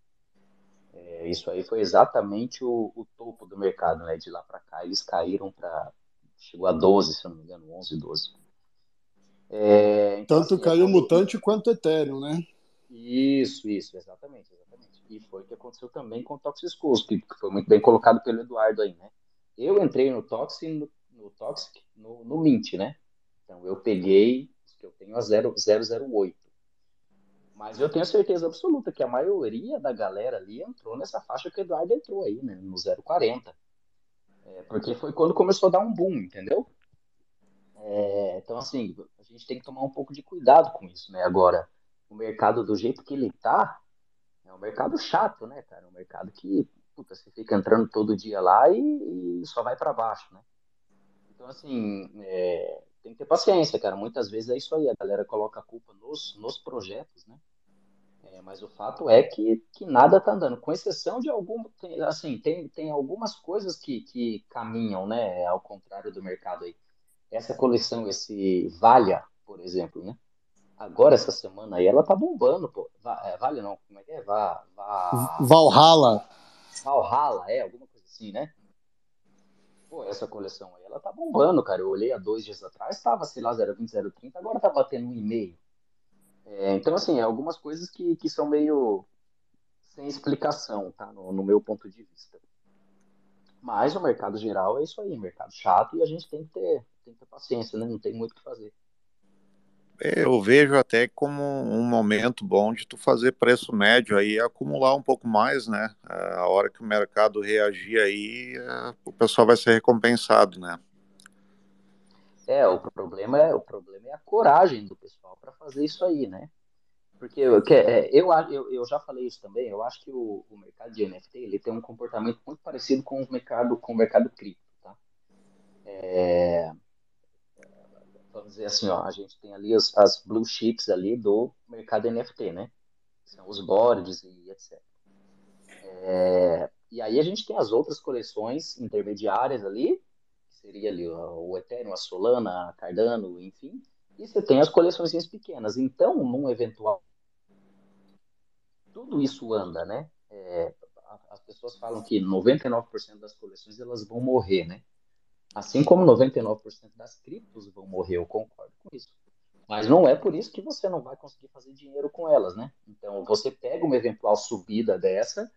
é, isso aí foi exatamente o, o, topo do mercado, né, de lá para cá eles caíram para, chegou a 12, se eu não me engano, 11, 12. É, então, Tanto assim, caiu o mutante quanto Ethereum, né? Isso, isso, exatamente, exatamente. E foi o que aconteceu também com o Toxic Schools, que foi muito bem colocado pelo Eduardo aí, né? Eu entrei no Toxic, no, no, Toxic, no, no Mint, né? Então eu peguei, eu tenho a 0, 008. Mas eu tenho certeza absoluta que a maioria da galera ali entrou nessa faixa que o Eduardo entrou aí, né? No 040. É, porque foi quando começou a dar um boom, entendeu? É, então, assim, a gente tem que tomar um pouco de cuidado com isso, né? Agora, o mercado do jeito que ele tá, é um mercado chato, né, cara? É um mercado que puta, você fica entrando todo dia lá e, e só vai para baixo, né? Então, assim, é, tem que ter paciência, cara. Muitas vezes é isso aí, a galera coloca a culpa nos, nos projetos, né? É, mas o fato é que, que nada tá andando, com exceção de algum, tem, assim, tem, tem algumas coisas que, que caminham, né, ao contrário do mercado aí. Essa coleção, esse Valha, por exemplo, né? Agora, essa semana aí, ela tá bombando, pô. É, vale não, como é que é? Va, va... Valhalla. Valhalla, é, alguma coisa assim, né? Pô, essa coleção aí, ela tá bombando, cara. Eu olhei há dois dias atrás, tava, sei lá, 0,20, 0,30, agora tá batendo um e-mail. É, então, assim, é algumas coisas que, que são meio sem explicação, tá? No, no, meu ponto de vista. Mas o mercado geral é isso aí, mercado chato, e a gente tem que ter, tem que ter paciência, né? Não tem muito o que fazer. Eu vejo até como um momento bom de tu fazer preço médio aí, acumular um pouco mais, né? A hora que o mercado reagir aí, é, o pessoal vai ser recompensado, né? É, o problema é o problema é a coragem do pessoal para fazer isso aí, né? Porque eu, é, eu, eu, eu já falei isso também, eu acho que o, o mercado de NFT ele tem um comportamento muito parecido com o mercado com o mercado cripto, tá? É, vamos dizer assim, ó, a gente tem ali as, blue chips ali do mercado NFT, né? São os boards e etc. É, e aí a gente tem as outras coleções intermediárias ali, que seria ali o, o Ethereum, a Solana, a Cardano, enfim. E você tem as coleções pequenas. Então, num eventual. Tudo isso anda, né? É, as pessoas falam que 99% das coleções elas vão morrer, né? Assim como 99% das criptos vão morrer, eu concordo com isso. Mas não é por isso que você não vai conseguir fazer dinheiro com elas, né? Então, você pega uma eventual subida dessa,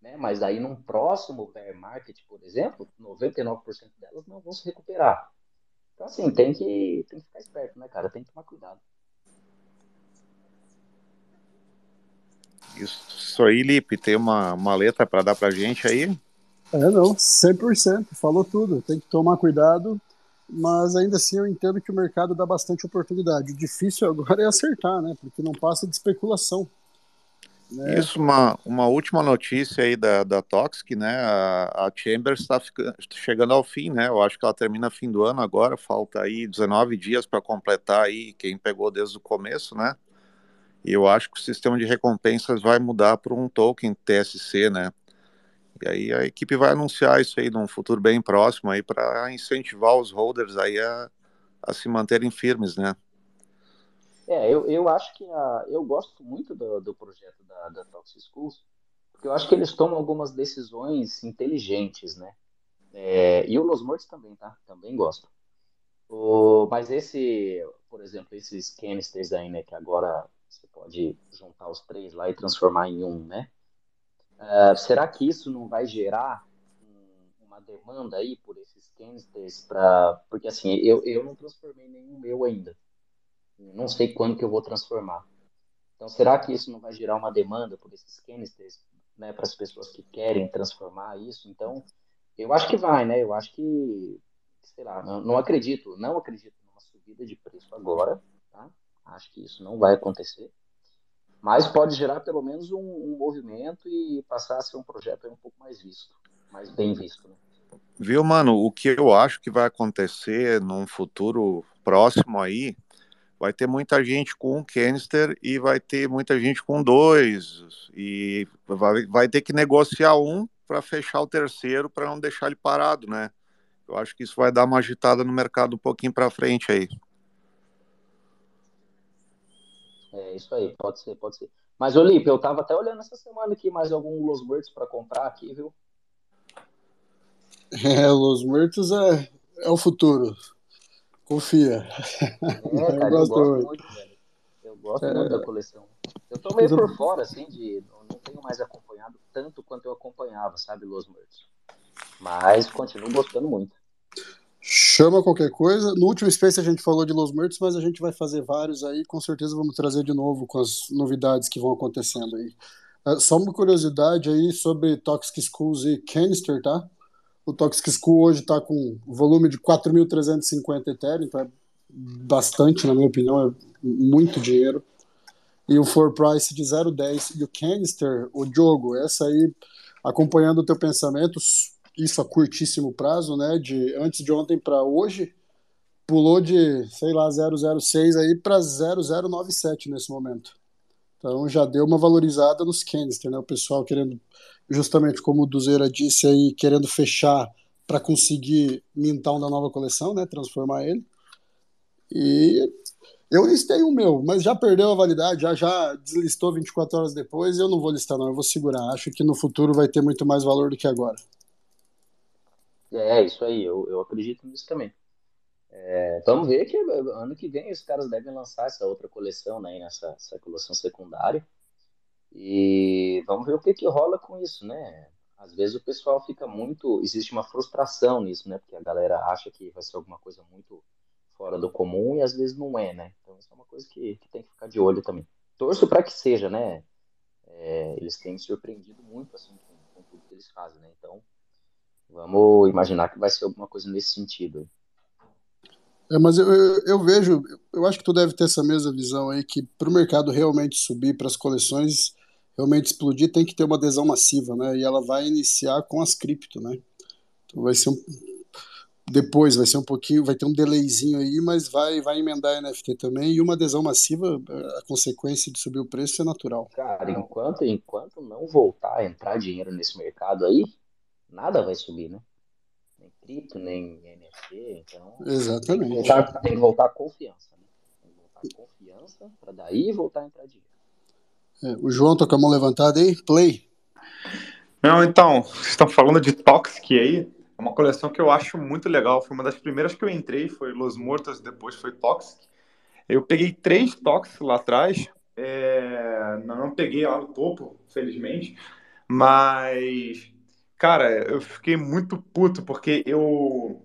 né? Mas aí num próximo bear market, por exemplo, 99% delas não vão se recuperar. Então, assim, tem que, tem que ficar esperto, né, cara? Tem que tomar cuidado. Isso aí, Lipe, tem uma, uma letra para dar pra gente aí? É, não, 100%, falou tudo. Tem que tomar cuidado, mas ainda assim eu entendo que o mercado dá bastante oportunidade. O difícil agora é acertar, né? Porque não passa de especulação. Né? Isso, uma, uma última notícia aí da, da Toxic, né? A, a Chambers está chegando ao fim, né? Eu acho que ela termina fim do ano agora, falta aí 19 dias para completar aí quem pegou desde o começo, né? E eu acho que o sistema de recompensas vai mudar para um token TSC, né? E aí a equipe vai anunciar isso aí num futuro bem próximo aí para incentivar os holders aí a, a se manterem firmes, né? É, eu, eu acho que a, eu gosto muito do, do projeto da, da Toxic Schools, porque eu acho que eles tomam algumas decisões inteligentes, né? É, e o Los Mortos também, tá? Também gosto. O, mas esse, por exemplo, esses canisters aí, né? Que agora você pode juntar os três lá e transformar em um, né? Uh, será que isso não vai gerar um, uma demanda aí por esses canisters para porque assim eu, eu não transformei nenhum meu ainda não sei quando que eu vou transformar. Então, será que isso não vai gerar uma demanda por esses canisters, né, para as pessoas que querem transformar isso? Então, eu acho que vai, né? Eu acho que, sei lá, não, não acredito, não acredito numa subida de preço agora, tá? Acho que isso não vai acontecer. Mas pode gerar pelo menos um, um movimento e passar a ser um projeto um pouco mais visto, mais bem visto. Né? Viu, mano? O que eu acho que vai acontecer num futuro próximo aí vai ter muita gente com um canister e vai ter muita gente com dois e vai, vai ter que negociar um para fechar o terceiro para não deixar ele parado, né? Eu acho que isso vai dar uma agitada no mercado um pouquinho para frente aí. É isso aí, pode ser, pode ser. Mas, Olipe, eu tava até olhando essa semana aqui mais algum Los Muertos para comprar aqui, viu? É, Los Muertos é, é o futuro. Confia. É, cara, eu, gosto, eu gosto muito, velho. Eu gosto é... muito da coleção. Eu tô meio por fora, assim, de. Não tenho mais acompanhado tanto quanto eu acompanhava, sabe, Los Muertos. Mas continuo gostando muito. Chama qualquer coisa. No último Space a gente falou de Los Muertos, mas a gente vai fazer vários aí. Com certeza vamos trazer de novo com as novidades que vão acontecendo aí. Uh, só uma curiosidade aí sobre Toxic Schools e Canister, tá? O Toxic School hoje está com volume de 4.350 Ethereum, então é bastante, na minha opinião, é muito dinheiro. E o For Price de 0,10. E o Canister, o jogo, essa aí, acompanhando o teu pensamento, isso a curtíssimo prazo, né? De antes de ontem para hoje, pulou de, sei lá, 006 aí para 0097 nesse momento. Então já deu uma valorizada nos canister, né? O pessoal querendo justamente como o Duzeira disse aí, querendo fechar para conseguir mintar um da nova coleção, né? Transformar ele. E eu listei o meu, mas já perdeu a validade, já, já deslistou 24 horas depois. Eu não vou listar, não, eu vou segurar. Acho que no futuro vai ter muito mais valor do que agora. É, isso aí, eu, eu acredito nisso também. É, vamos ver que ano que vem os caras devem lançar essa outra coleção, né? Nessa essa coleção secundária. E vamos ver o que, que rola com isso, né? Às vezes o pessoal fica muito. Existe uma frustração nisso, né? Porque a galera acha que vai ser alguma coisa muito fora do comum e às vezes não é, né? Então isso é uma coisa que, que tem que ficar de olho também. Torço para que seja, né? É, eles têm surpreendido muito assim com, com, tudo que eles fazem, né? Então vamos imaginar que vai ser alguma coisa nesse sentido. É, mas eu, eu, eu, vejo, eu acho que tu deve ter essa mesma visão aí, que para o mercado realmente subir, para as coleções realmente explodir, tem que ter uma adesão massiva, né? E ela vai iniciar com as cripto, né? Então vai ser um. Depois vai ser um pouquinho, vai ter um delayzinho aí, mas vai, vai emendar NFT também. E uma adesão massiva, a consequência de subir o preço é natural. Cara, enquanto, enquanto não voltar a entrar dinheiro nesse mercado aí, nada vai subir, né? Nem cripto, nem NFT, então. Exatamente. Tem que voltar, tem que voltar a confiança, né? Tem que voltar a confiança para daí voltar a entrar dinheiro. É, o João tá com a mão levantada aí? Play. Não, então, vocês estão falando de Toxic aí. É uma coleção que eu acho muito legal. Foi uma das primeiras que eu entrei, foi Los Mortos, depois foi Toxic. Eu peguei três Toxic lá atrás. É... Não peguei lá no topo, felizmente. Mas, cara, eu fiquei muito puto porque eu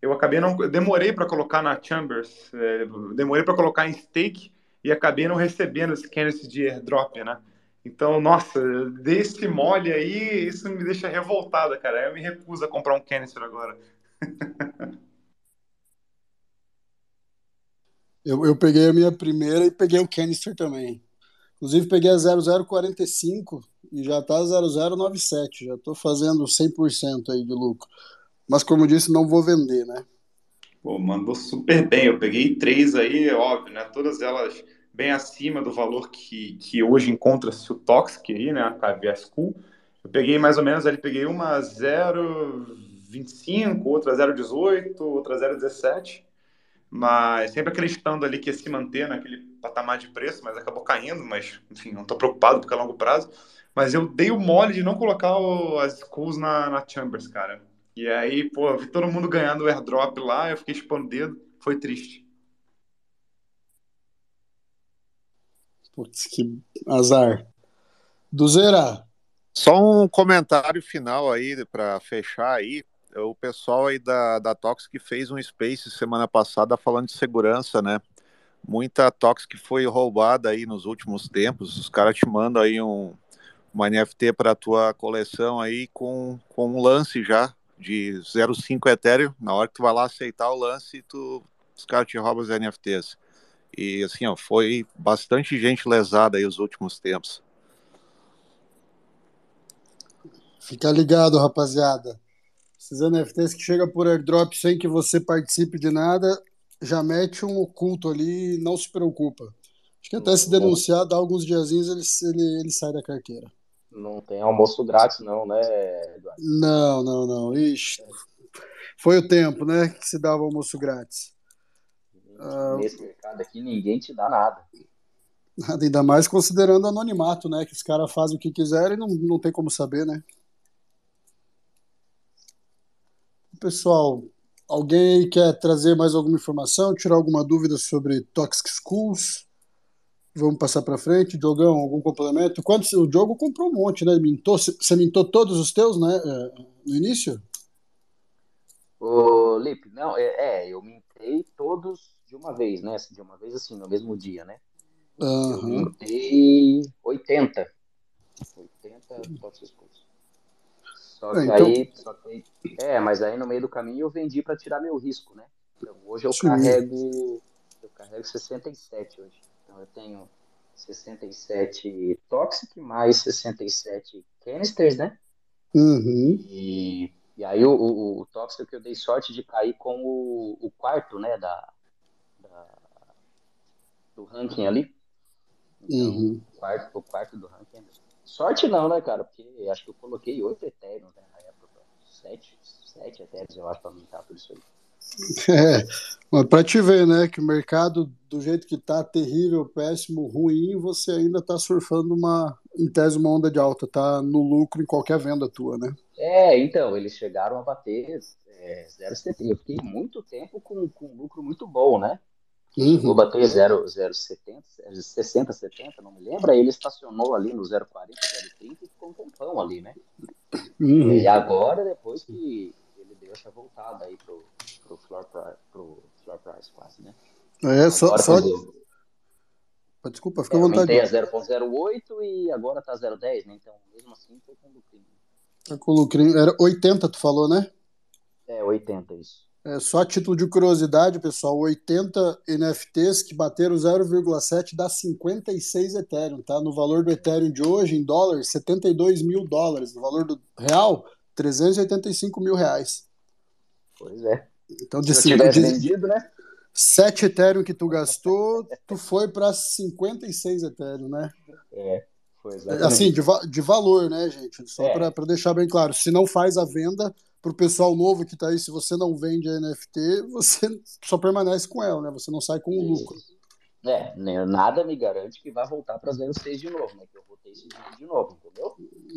eu acabei não eu demorei para colocar na Chambers, é... demorei para colocar em stake e acabei não recebendo esse canvas de airdrop, né? Então, nossa, desse mole aí, isso me deixa revoltada, cara. Eu me recuso a comprar um canister agora. eu, eu peguei a minha primeira e peguei o canister também. Inclusive peguei a 0045 e já tá 0097, já tô fazendo 100% aí de lucro. Mas como disse, não vou vender, né? Pô, mandou super bem. Eu peguei três aí, óbvio, né? Todas elas bem acima do valor que, que hoje encontra-se o Toxic aí, né? A KVS Cool. Eu peguei mais ou menos ali, peguei uma 0,25, outra 0,18, outra 0,17 mas sempre acreditando ali que ia se manter naquele patamar de preço, mas acabou caindo, mas enfim, não estou preocupado porque é longo prazo. Mas eu dei o mole de não colocar o, as schools na, na Chambers, cara. E aí, pô, vi todo mundo ganhando o airdrop lá, eu fiquei chupando o dedo, foi triste. Putz, que azar. Duzera. Só um comentário final aí para fechar aí o pessoal aí da, da Toxic fez um space semana passada falando de segurança, né? Muita Toxic foi roubada aí nos últimos tempos. Os caras te mandam aí um, uma NFT para tua coleção aí com, com um lance já de 0,5 Ethereum. Na hora que tu vai lá aceitar o lance, tu, os caras te roubam os NFTs. E assim, ó, foi bastante gente lesada aí os últimos tempos. Fica ligado, rapaziada. Esses NFTs que chegam por airdrop sem que você participe de nada, já mete um oculto ali e não se preocupa. Acho que até se denunciar, dá alguns diazinhos, ele, ele, ele sai da carteira. Não tem almoço grátis, não, né, Eduardo? Não, não, não. Ixi. Foi o tempo, né, que se dava almoço grátis. Nesse mercado aqui, ninguém te dá nada. Nada, ainda mais considerando anonimato, né? Que os caras fazem o que quiserem e não, não tem como saber, né? Pessoal, alguém quer trazer mais alguma informação, tirar alguma dúvida sobre Toxic Schools? Vamos passar para frente. Diogão, algum complemento? Quantos, o Diogo comprou um monte, né? Mintou, você mintou todos os teus, né? É, no início? Ô, Lipe, não, é, é, eu mintei todos de uma vez, né? De uma vez assim, no mesmo dia, né? Uhum. Eu mintei 80. 80 Toxic Schools. Só é, que, então... aí, só que É, mas aí no meio do caminho eu vendi para tirar meu risco, né? Então hoje eu Sim. carrego. Eu carrego 67 hoje. Então eu tenho 67 Toxic mais 67 Canisters, né? Uhum. E, e aí o, o, o Toxic que eu dei sorte de cair com o, o quarto, né? Da, da, do ranking ali. Então, uhum. o, quarto, o quarto do ranking. Sorte não, né, cara? Porque acho que eu coloquei oito Ethereum né, na época. Sete, sete Ethereum, eu acho, pra aumentar tudo isso aí. É, mas para te ver, né, que o mercado do jeito que tá terrível, péssimo, ruim, você ainda tá surfando uma, em tese, uma onda de alta, tá no lucro em qualquer venda tua, né? É, então, eles chegaram a bater é, 0,70. Eu fiquei muito tempo com, com um lucro muito bom, né? Uhum. Vou bater 0,70, 60, 70, não me lembro. Aí ele estacionou ali no 0,40, 0,30 e ficou um tempão ali, né? Uhum. E agora, depois que ele deu essa voltada aí pro, pro, floor, pro floor price quase, né? É, só. só... Desculpa, fica à é, vontade. Eu a 0,08 e agora tá 0,10, né? Então, mesmo assim, foi com lucrinho. Tá com lucrinho. Era 80, tu falou, né? É, 80, isso. É, só a título de curiosidade, pessoal, 80 NFTs que bateram 0,7 dá 56 Ethereum, tá? No valor do Ethereum de hoje, em dólares, 72 mil dólares. No valor do real, 385 mil reais. Pois é. Então, de, Se de vendido, né? 7 Ethereum que tu gastou, tu foi para 56 Ethereum, né? É, exatamente. Assim, de, de valor, né, gente? Só é. para deixar bem claro. Se não faz a venda, para o pessoal novo que está aí, se você não vende a NFT, você só permanece com ela, né? Você não sai com o lucro. É, nada me garante que vai voltar para 06 de novo, né? Que eu botei esse dinheiro de novo, entendeu?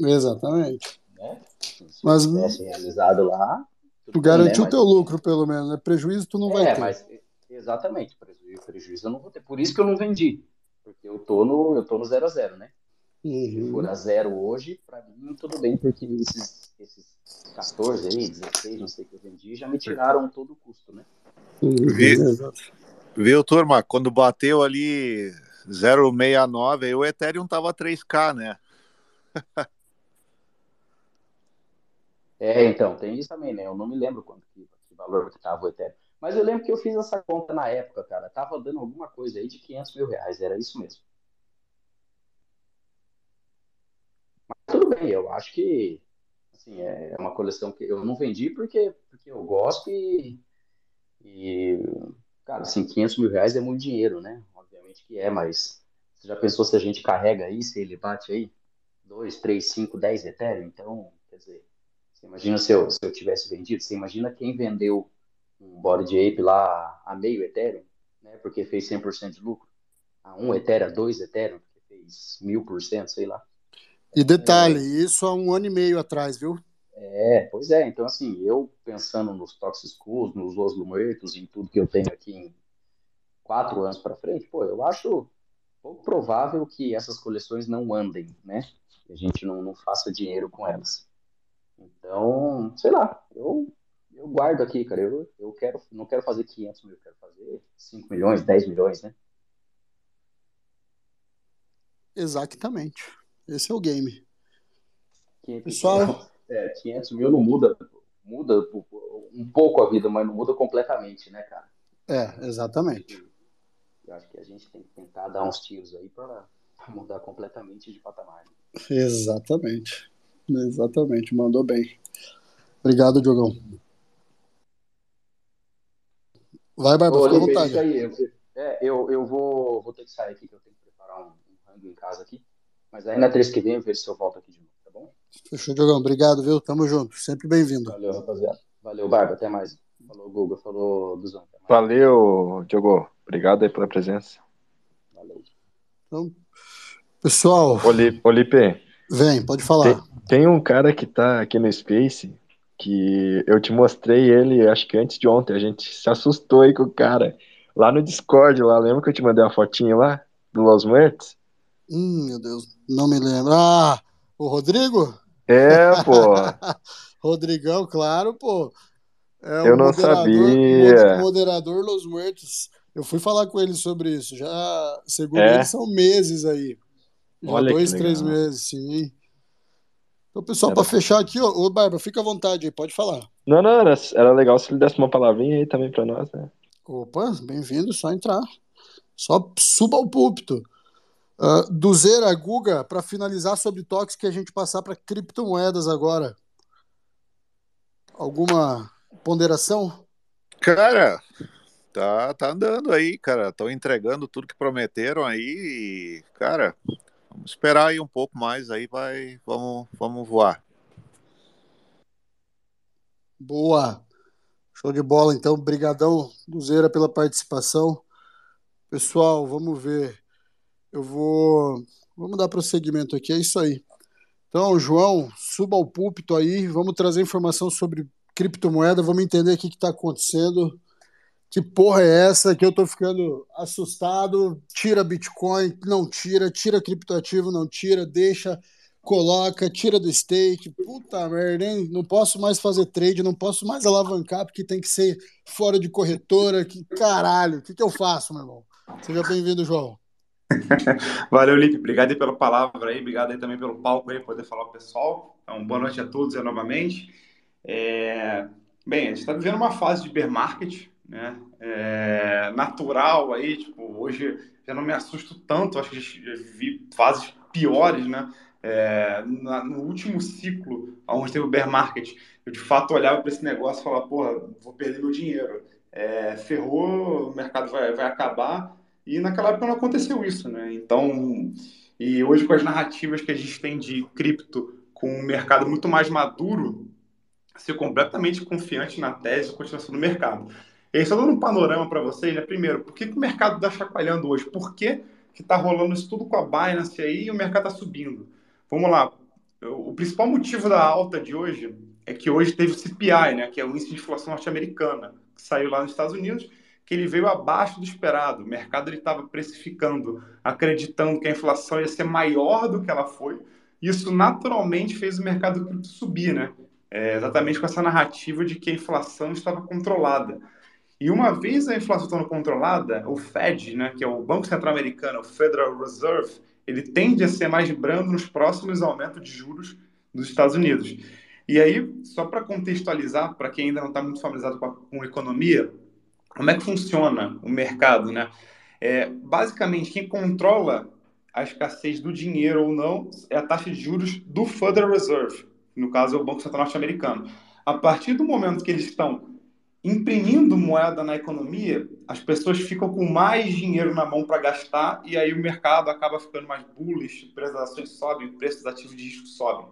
Exatamente. Né? Se Mas tivesse realizado lá. Tu garantiu o teu lucro, pelo menos, né? Prejuízo tu não é, vai ter. Mas, exatamente, prejuízo, prejuízo eu não vou ter. Por isso que eu não vendi. Porque eu tô no, eu tô no 0 a 0 né? Uhum. Se for a zero hoje, para mim tudo bem, porque esses, esses 14 aí, 16, não sei o que eu vendi, já me tiraram todo o custo, né? Viu, viu turma? Quando bateu ali 0,69, aí o Ethereum tava 3K, né? é, então, tem isso também, né? Eu não me lembro quanto que, que valor que tava o Ethereum. Mas eu lembro que eu fiz essa conta na época, cara. Tava dando alguma coisa aí de 500 mil reais, era isso mesmo. tudo bem, eu acho que assim, é uma coleção que eu não vendi porque, porque eu gosto e, e cara, assim, 500 mil reais é muito dinheiro, né? Obviamente que é, mas você já pensou se a gente carrega aí, se ele bate aí 2, 3, 5, 10 Ethereum? Então, quer dizer, você imagina se eu, se eu tivesse vendido, você imagina quem vendeu um Body Ape lá a meio Ethereum, né? Porque fez 100% de lucro, a 1 Ethereum, a 2 Ethereum, porque fez 1000%, sei lá. E detalhe, é, isso há um ano e meio atrás, viu? É, pois é. Então, assim, eu pensando nos Toxicus, nos Los Lumertos, em tudo que eu tenho aqui em quatro anos para frente, pô, eu acho pouco provável que essas coleções não andem, né? Que a gente não, não faça dinheiro com elas. Então, sei lá, eu, eu guardo aqui, cara. Eu, eu quero, não quero fazer 500 mil, eu quero fazer 5 milhões, 10 milhões, né? Exatamente. Esse é o game. Pessoal. É, 500 mil não muda, muda um pouco a vida, mas não muda completamente, né, cara? É, exatamente. Eu acho que a gente tem que tentar dar uns tiros aí para mudar completamente de patamar. Exatamente. Exatamente, mandou bem. Obrigado, Diogão. Vai, Barba, fica à vontade. Aí, eu, é, eu, eu vou, vou ter que sair aqui, que eu tenho que preparar um, um rango em casa aqui. Mas aí na terça que vem eu vejo se eu volto aqui de novo, tá bom? Fechou, Diogão. Obrigado, viu? Tamo junto. Sempre bem-vindo. Valeu, rapaziada. Valeu, Barba. Até mais. Falou, Guga. Falou, Duzão. Valeu, Diogo. Obrigado aí pela presença. Valeu. Então, pessoal. Olipe. Vem, pode falar. Tem, tem, um cara que tá aqui no Space que eu te mostrei ele, acho que antes de ontem. A gente se assustou aí com o cara. Lá no Discord, lá. Lembra que eu te mandei uma fotinha lá? Do Los Muertos? Hum, meu Deus, não me lembro. Ah, o Rodrigo? É, pô. Rodrigão, claro, pô. É eu não sabia. Moderador Los Muertos. Eu fui falar com ele sobre isso. Já, segundo é? ele, são meses aí. Já Olha dois, três meses, sim. Então, pessoal, para fechar aqui, ô, ô Barba, fica à vontade aí, pode falar. Não, não, era, era legal se ele desse uma palavrinha aí também para nós, né? Opa, bem-vindo, só entrar. Só suba ao púlpito. Uh, do Zera Guga, para finalizar sobre toques que a gente passar para criptomoedas agora. Alguma ponderação? Cara, tá, tá andando aí, cara. Estão entregando tudo que prometeram aí e, cara, vamos esperar aí um pouco mais aí, vai, vamos, vamos voar. Boa. Show de bola, então. Brigadão, Duzeira, pela participação. Pessoal, vamos ver. Eu vou. Vamos dar prosseguimento aqui, é isso aí. Então, João, suba ao púlpito aí, vamos trazer informação sobre criptomoeda, vamos entender o que está acontecendo. Que porra é essa que eu tô ficando assustado? Tira Bitcoin, não tira, tira criptoativo, não tira, deixa, coloca, tira do stake. Puta merda, hein? Não posso mais fazer trade, não posso mais alavancar porque tem que ser fora de corretora. Que caralho, o que, que eu faço, meu irmão? Seja bem-vindo, João. Valeu, Lipe. Obrigado aí pela palavra aí. Obrigado aí também pelo palco aí, poder falar o pessoal. Então, boa noite a todos aí, novamente. É... Bem, a gente está vivendo uma fase de bear market, né? É... Natural aí, tipo, hoje já não me assusto tanto. Acho que já vivi fases piores, né? É... no último ciclo, onde teve o bear market, eu de fato olhava para esse negócio e falava, porra, vou perder meu dinheiro. É... Ferrou, o mercado vai, vai acabar e naquela época não aconteceu isso, né? Então, e hoje com as narrativas que a gente tem de cripto com um mercado muito mais maduro, ser completamente confiante na tese de continuação do mercado. E só dando um panorama para vocês, né? Primeiro, por que, que o mercado está chacoalhando hoje? Por que está rolando isso tudo com a Binance aí e o mercado está subindo? Vamos lá. O principal motivo da alta de hoje é que hoje teve o CPI, né? Que é o índice de inflação norte-americana, que saiu lá nos Estados Unidos que ele veio abaixo do esperado. O mercado estava precificando, acreditando que a inflação ia ser maior do que ela foi. Isso naturalmente fez o mercado cripto subir, né? É, exatamente com essa narrativa de que a inflação estava controlada. E uma vez a inflação estando controlada, o Fed, né, que é o Banco Central Americano, o Federal Reserve, ele tende a ser mais brando nos próximos aumentos de juros dos Estados Unidos. E aí, só para contextualizar, para quem ainda não está muito familiarizado com, a, com economia, como é que funciona o mercado, né? É, basicamente, quem controla a escassez do dinheiro ou não é a taxa de juros do Federal Reserve, no caso é o Banco Central Norte-Americano. A partir do momento que eles estão imprimindo moeda na economia, as pessoas ficam com mais dinheiro na mão para gastar e aí o mercado acaba ficando mais bullish, o preço das ações sobem, o preço dos ativos de risco sobe.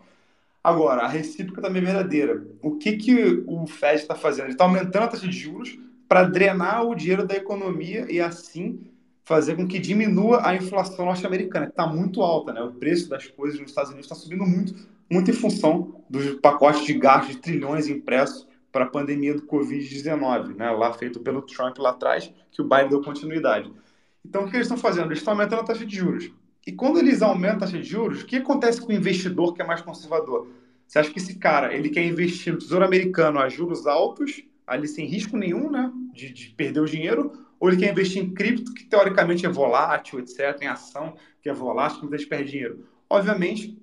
Agora, a recíproca também é verdadeira. O que, que o Fed está fazendo? Ele está aumentando a taxa de juros para drenar o dinheiro da economia e assim fazer com que diminua a inflação norte-americana, que está muito alta. Né? O preço das coisas nos Estados Unidos está subindo muito, muito em função dos pacotes de gastos de trilhões impressos para a pandemia do Covid-19, né? lá feito pelo Trump lá atrás, que o Biden deu continuidade. Então, o que eles estão fazendo? Eles estão aumentando a taxa de juros. E quando eles aumentam a taxa de juros, o que acontece com o investidor que é mais conservador? Você acha que esse cara ele quer investir no Tesouro Americano a juros altos, ali sem risco nenhum, né, de, de perder o dinheiro, ou ele quer investir em cripto, que teoricamente é volátil, etc., em ação, que é volátil, que muita gente perde dinheiro. Obviamente,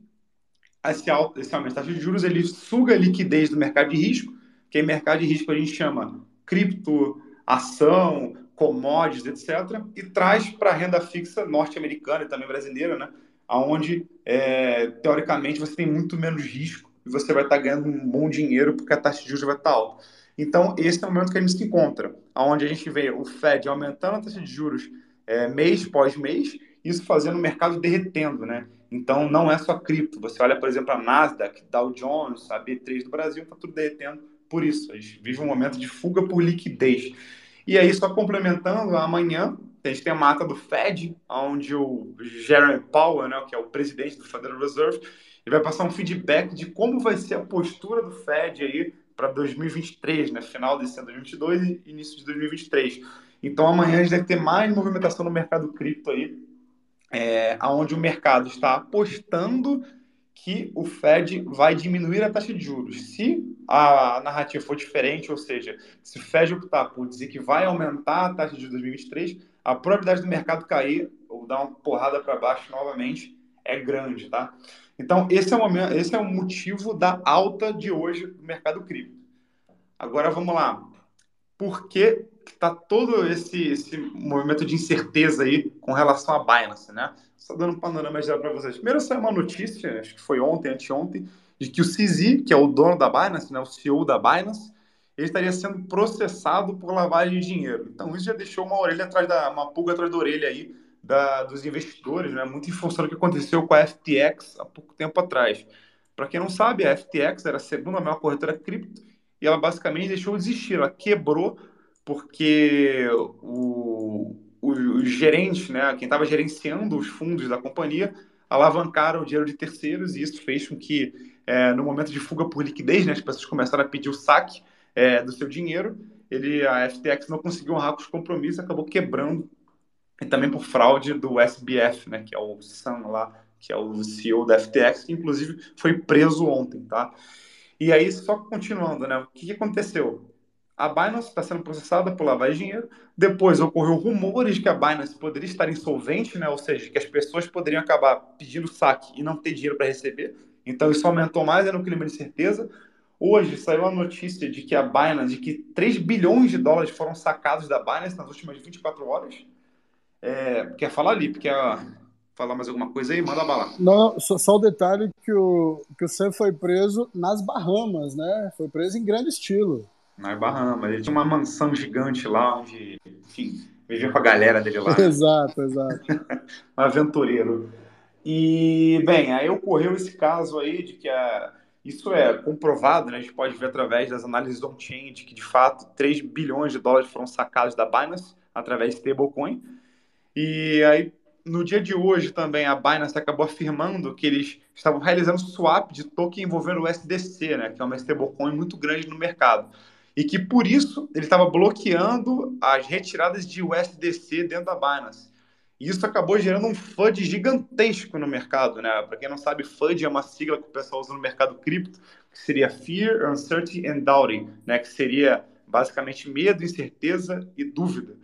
esse, alto, esse aumento da taxa de juros ele suga a liquidez do mercado de risco, que em mercado de risco a gente chama cripto, ação, commodities, etc., e traz para a renda fixa norte-americana e também brasileira, né? onde, é, teoricamente, você tem muito menos risco e você vai estar tá ganhando um bom dinheiro porque a taxa de juros vai estar tá alta. Então, esse é o momento que a gente se encontra, onde a gente vê o Fed aumentando a taxa de juros é, mês pós mês, isso fazendo o mercado derretendo, né? Então, não é só cripto. Você olha, por exemplo, a Nasdaq, Dow Jones, a B3 do Brasil, está tudo derretendo por isso. A gente vive um momento de fuga por liquidez. E aí, só complementando, amanhã a gente tem a mata do Fed, onde o Jeremy Powell, né, que é o presidente do Federal Reserve, ele vai passar um feedback de como vai ser a postura do Fed aí para 2023, né? Final desse ano 2022 e início de 2023. Então amanhã a gente deve ter mais movimentação no mercado cripto aí, é, onde o mercado está apostando que o Fed vai diminuir a taxa de juros. Se a narrativa for diferente, ou seja, se o Fed optar por dizer que vai aumentar a taxa de juros 2023, a probabilidade do mercado cair ou dar uma porrada para baixo novamente é grande, tá? Então, esse é, o momento, esse é o motivo da alta de hoje do mercado cripto. Agora, vamos lá. Por que está todo esse, esse movimento de incerteza aí com relação à Binance, né? Só dando um panorama geral para vocês. Primeiro, saiu uma notícia, acho que foi ontem, anteontem, de que o CZ, que é o dono da Binance, né, o CEO da Binance, ele estaria sendo processado por lavagem de dinheiro. Então, isso já deixou uma orelha atrás da, uma pulga atrás da orelha aí da, dos investidores, né? muito em função do que aconteceu com a FTX há pouco tempo atrás. Para quem não sabe, a FTX era a segunda maior corretora cripto e ela basicamente deixou de existir, ela quebrou porque o, o, o gerente, né, quem estava gerenciando os fundos da companhia, alavancaram o dinheiro de terceiros e isso fez com que, é, no momento de fuga por liquidez, né, as pessoas começaram a pedir o saque é, do seu dinheiro, ele, a FTX não conseguiu honrar com os compromissos, acabou quebrando e também por fraude do SBF, né, que é o Sam lá, que é o CEO da FTX, que inclusive foi preso ontem, tá? E aí, só continuando, né, o que, aconteceu? A Binance está sendo processada por lavar dinheiro. Depois ocorreu rumores que a Binance poderia estar insolvente, né? ou seja, que as pessoas poderiam acabar pedindo saque e não ter dinheiro para receber. Então isso aumentou mais no clima de certeza. Hoje saiu a notícia de que a Binance, de que 3 bilhões de dólares foram sacados da Binance nas últimas 24 horas. É, quer falar ali? Quer falar mais alguma coisa aí? Manda bala. Não, só, só o detalhe que o, que o Sam foi preso nas Bahamas, né? Foi preso em grande estilo. Nas Bahamas. Ele tinha uma mansão gigante lá, onde, enfim, vivia com a galera dele lá. exato, exato. um aventureiro. E, bem, aí ocorreu esse caso aí de que a, isso é comprovado, né? a gente pode ver através das análises on-chain de que, de fato, 3 bilhões de dólares foram sacados da Binance através de stablecoin. E aí, no dia de hoje também, a Binance acabou afirmando que eles estavam realizando swap de token envolvendo o SDC, né, que é uma stablecoin muito grande no mercado. E que, por isso, ele estava bloqueando as retiradas de USDC dentro da Binance. E isso acabou gerando um FUD gigantesco no mercado, né? Para quem não sabe, FUD é uma sigla que o pessoal usa no mercado cripto, que seria Fear, Uncertainty and Doubting, né? Que seria basicamente medo, incerteza e dúvida.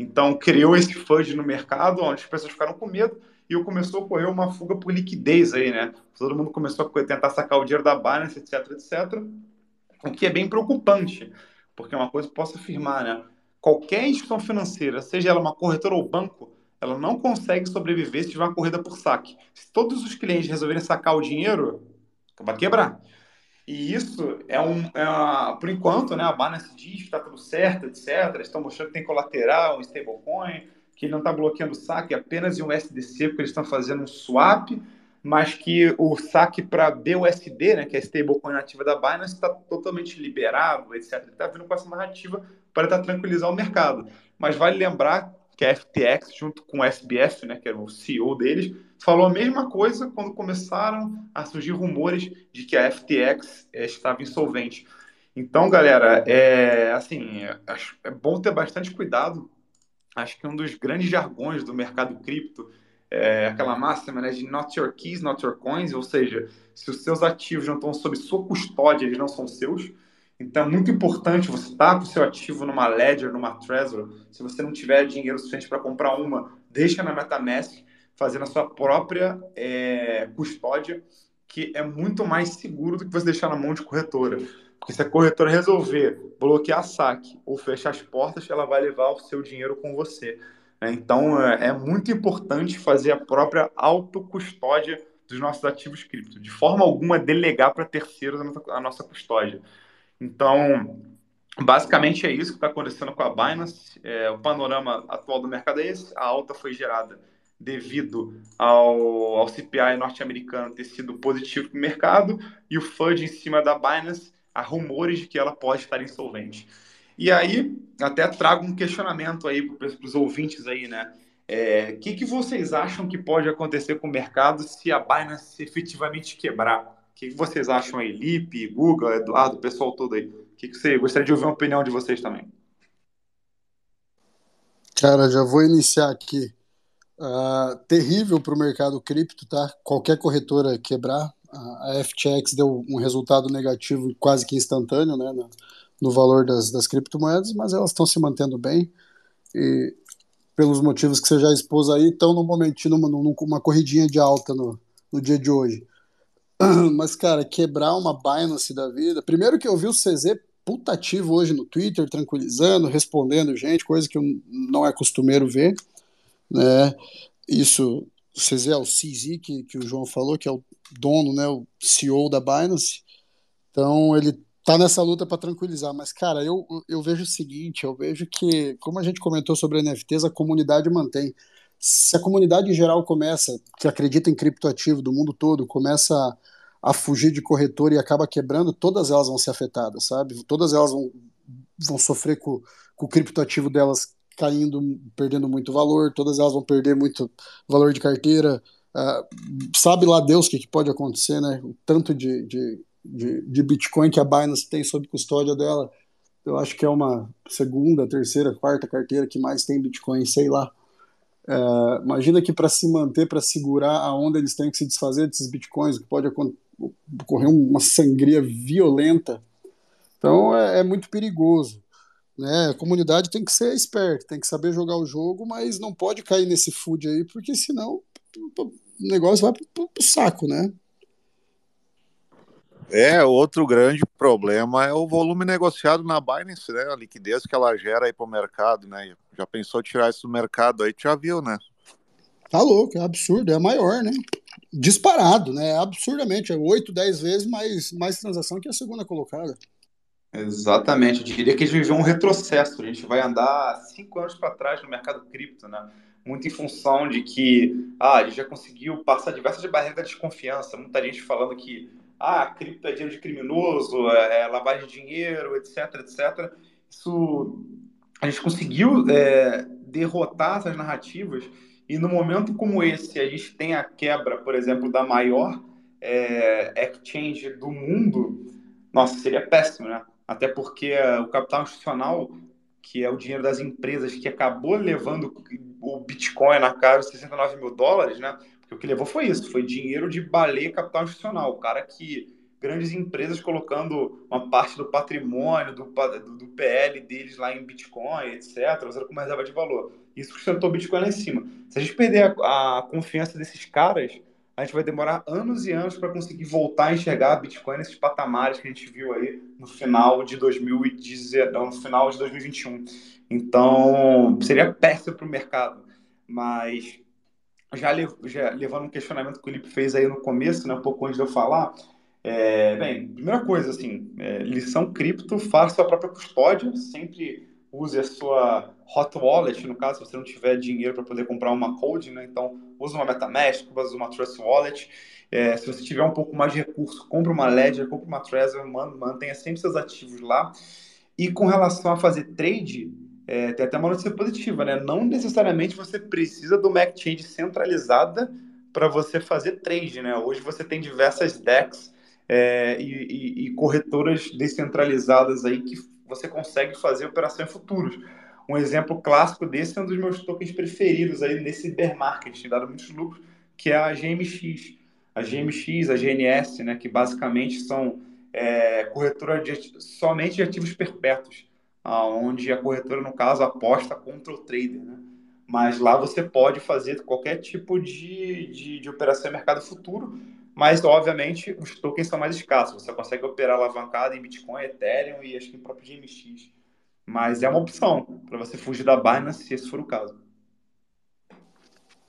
Então, criou esse FUD no mercado, onde as pessoas ficaram com medo e começou a ocorrer uma fuga por liquidez aí, né? Todo mundo começou a tentar sacar o dinheiro da Binance, etc, etc. O que é bem preocupante, porque é uma coisa que posso afirmar, né? Qualquer instituição financeira, seja ela uma corretora ou banco, ela não consegue sobreviver se tiver uma corrida por saque. Se todos os clientes resolverem sacar o dinheiro, vai quebrar. E isso é um. É uma, por enquanto, né, a Binance diz que está tudo certo, etc. Eles estão mostrando que tem colateral, um stablecoin, que não está bloqueando o saque apenas em um SDC, porque eles estão fazendo um swap, mas que o saque para BUSD, né, que é a stablecoin nativa da Binance, está totalmente liberado, etc. Ele está vindo com essa narrativa para tentar tranquilizar o mercado. Mas vale lembrar que a FTX, junto com o SBF, né, que era o CEO deles, falou a mesma coisa quando começaram a surgir rumores de que a FTX é, estava insolvente. Então, galera, é assim, é, é bom ter bastante cuidado. Acho que um dos grandes jargões do mercado cripto é aquela máxima né, de not your keys, not your coins, ou seja, se os seus ativos não estão sob sua custódia, eles não são seus. Então, é muito importante você estar com o seu ativo numa Ledger, numa Trezor. Se você não tiver dinheiro suficiente para comprar uma, deixa na MetaMask, fazendo a sua própria é, custódia, que é muito mais seguro do que você deixar na mão de corretora. Porque se a corretora resolver bloquear saque ou fechar as portas, ela vai levar o seu dinheiro com você. Né? Então, é, é muito importante fazer a própria autocustódia dos nossos ativos cripto. De forma alguma, delegar para terceiros a nossa, a nossa custódia. Então, basicamente é isso que está acontecendo com a Binance. É, o panorama atual do mercado é esse. A alta foi gerada devido ao, ao CPI norte-americano ter sido positivo para o mercado e o FUD em cima da Binance, há rumores de que ela pode estar insolvente. E aí, até trago um questionamento aí para os ouvintes aí, né? O é, que, que vocês acham que pode acontecer com o mercado se a Binance efetivamente quebrar? Que, que vocês acham aí? Lipe, Guga, Eduardo, o pessoal todo aí. O que, você gostaria de ouvir uma opinião de vocês também? Cara, já vou iniciar aqui. Uh, terrível para o mercado cripto, tá? Qualquer corretora quebrar. A FTX deu um resultado negativo quase que instantâneo, né? No, no valor das, das criptomoedas, mas elas estão se mantendo bem. E pelos motivos que você já expôs aí, estão no momentinho numa, numa corridinha de alta no, no dia de hoje. Mas, cara, quebrar uma Binance da vida. Primeiro que eu vi o CZ putativo hoje no Twitter, tranquilizando, respondendo gente, coisa que não é costumeiro ver. Né? Isso, o CZ é o CZ que, que o João falou, que é o dono, né, o CEO da Binance. Então, ele tá nessa luta para tranquilizar. Mas, cara, eu, eu vejo o seguinte: eu vejo que, como a gente comentou sobre NFTs, a comunidade mantém se a comunidade em geral começa, que acredita em criptoativo do mundo todo, começa a, fugir de corretor e acaba quebrando, todas elas vão ser afetadas, sabe? Todas elas vão, vão sofrer com, com o criptoativo delas caindo, perdendo muito valor, todas elas vão perder muito valor de carteira. Uh, sabe lá Deus o que, que, pode acontecer, né? O tanto de, de, de, de Bitcoin que a Binance tem sob custódia dela. Eu acho que é uma segunda, terceira, quarta carteira que mais tem Bitcoin, sei lá. É, imagina que para se manter, para segurar a onda, eles têm que se desfazer desses bitcoins, pode ocorrer uma sangria violenta. Então é, é muito perigoso. Né? A comunidade tem que ser esperta, tem que saber jogar o jogo, mas não pode cair nesse food aí, porque senão o negócio vai pro, pro saco, né? É, outro grande problema é o volume negociado na Binance, né? A liquidez que ela gera aí para o mercado, né? Já pensou tirar isso do mercado aí, já viu, né? Tá louco, é absurdo, é maior, né? Disparado, né? Absurdamente, é 8, 10 vezes mais, mais transação que a segunda colocada. Exatamente, eu diria que a gente viveu um retrocesso. A gente vai andar cinco anos para trás no mercado cripto, né? Muito em função de que ah, a gente já conseguiu passar diversas barreiras da desconfiança. Muita gente falando que ah, cripto é dinheiro de criminoso, é, é lavagem de dinheiro, etc, etc. Isso a gente conseguiu é, derrotar essas narrativas e no momento como esse a gente tem a quebra, por exemplo, da maior é, exchange do mundo, nossa, seria péssimo, né? Até porque o capital institucional, que é o dinheiro das empresas, que acabou levando o Bitcoin na casa de 69 mil dólares, né? o que levou foi isso, foi dinheiro de baleia capital institucional. O cara que grandes empresas colocando uma parte do patrimônio, do, do, do PL deles lá em Bitcoin, etc., usando como reserva de valor. Isso sustentou o Bitcoin lá em cima. Se a gente perder a, a confiança desses caras, a gente vai demorar anos e anos para conseguir voltar a enxergar Bitcoin nesses patamares que a gente viu aí no final de 2010, no final de 2021. Então, seria péssimo para o mercado. Mas já, já levando um questionamento que o Felipe fez aí no começo, né, um pouco antes de eu falar, é, bem, primeira coisa, assim, é, lição cripto, faça sua própria custódia, sempre use a sua hot wallet, no caso, se você não tiver dinheiro para poder comprar uma cold, né, então use uma MetaMask, use uma Trust Wallet, é, se você tiver um pouco mais de recurso, compre uma Ledger, compre uma Trezor, mantenha sempre seus ativos lá. E com relação a fazer trade, é, tem até uma notícia positiva, né? Não necessariamente você precisa de uma exchange centralizada para você fazer trade, né? Hoje você tem diversas DEX é, e, e, corretoras descentralizadas aí que você consegue fazer operação em futuros. Um exemplo clássico desse é um dos meus tokens preferidos aí nesse bear market, dado muitos lucros, que é a GMX. A GMX, a GNS, né? Que basicamente são é, corretora de, somente de ativos perpétuos, onde a corretora, no caso, aposta contra o trader. Né? Mas lá você pode fazer qualquer tipo de, de, de operação em mercado futuro, mas, obviamente, os tokens são mais escassos. Você consegue operar alavancado em Bitcoin, Ethereum e acho que em próprio GMX. Mas é uma opção para você fugir da Binance, se esse for o caso.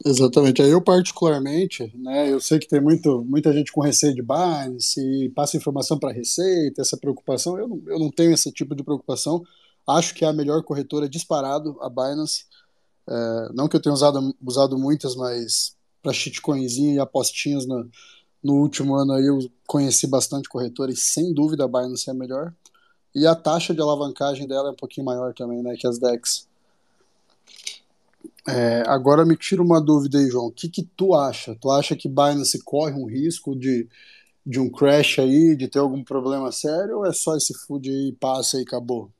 Exatamente. Eu, particularmente, né, eu sei que tem muito, muita gente com receio de Binance e passa informação para Receita, essa preocupação. Eu não, eu não tenho esse tipo de preocupação. Acho que é a melhor corretora disparado, a Binance. É, não que eu tenha usado, usado muitas, mas para shitcoinzinho e apostinhas no, no último ano aí eu conheci bastante corretora e sem dúvida a Binance é a melhor. E a taxa de alavancagem dela é um pouquinho maior também, né, que as DEX. É, agora me tira uma dúvida aí, João. O que, que tu acha? Tu acha que Binance corre um risco de, de um crash aí, de ter algum problema sério, ou é só esse food aí, passa e acabou?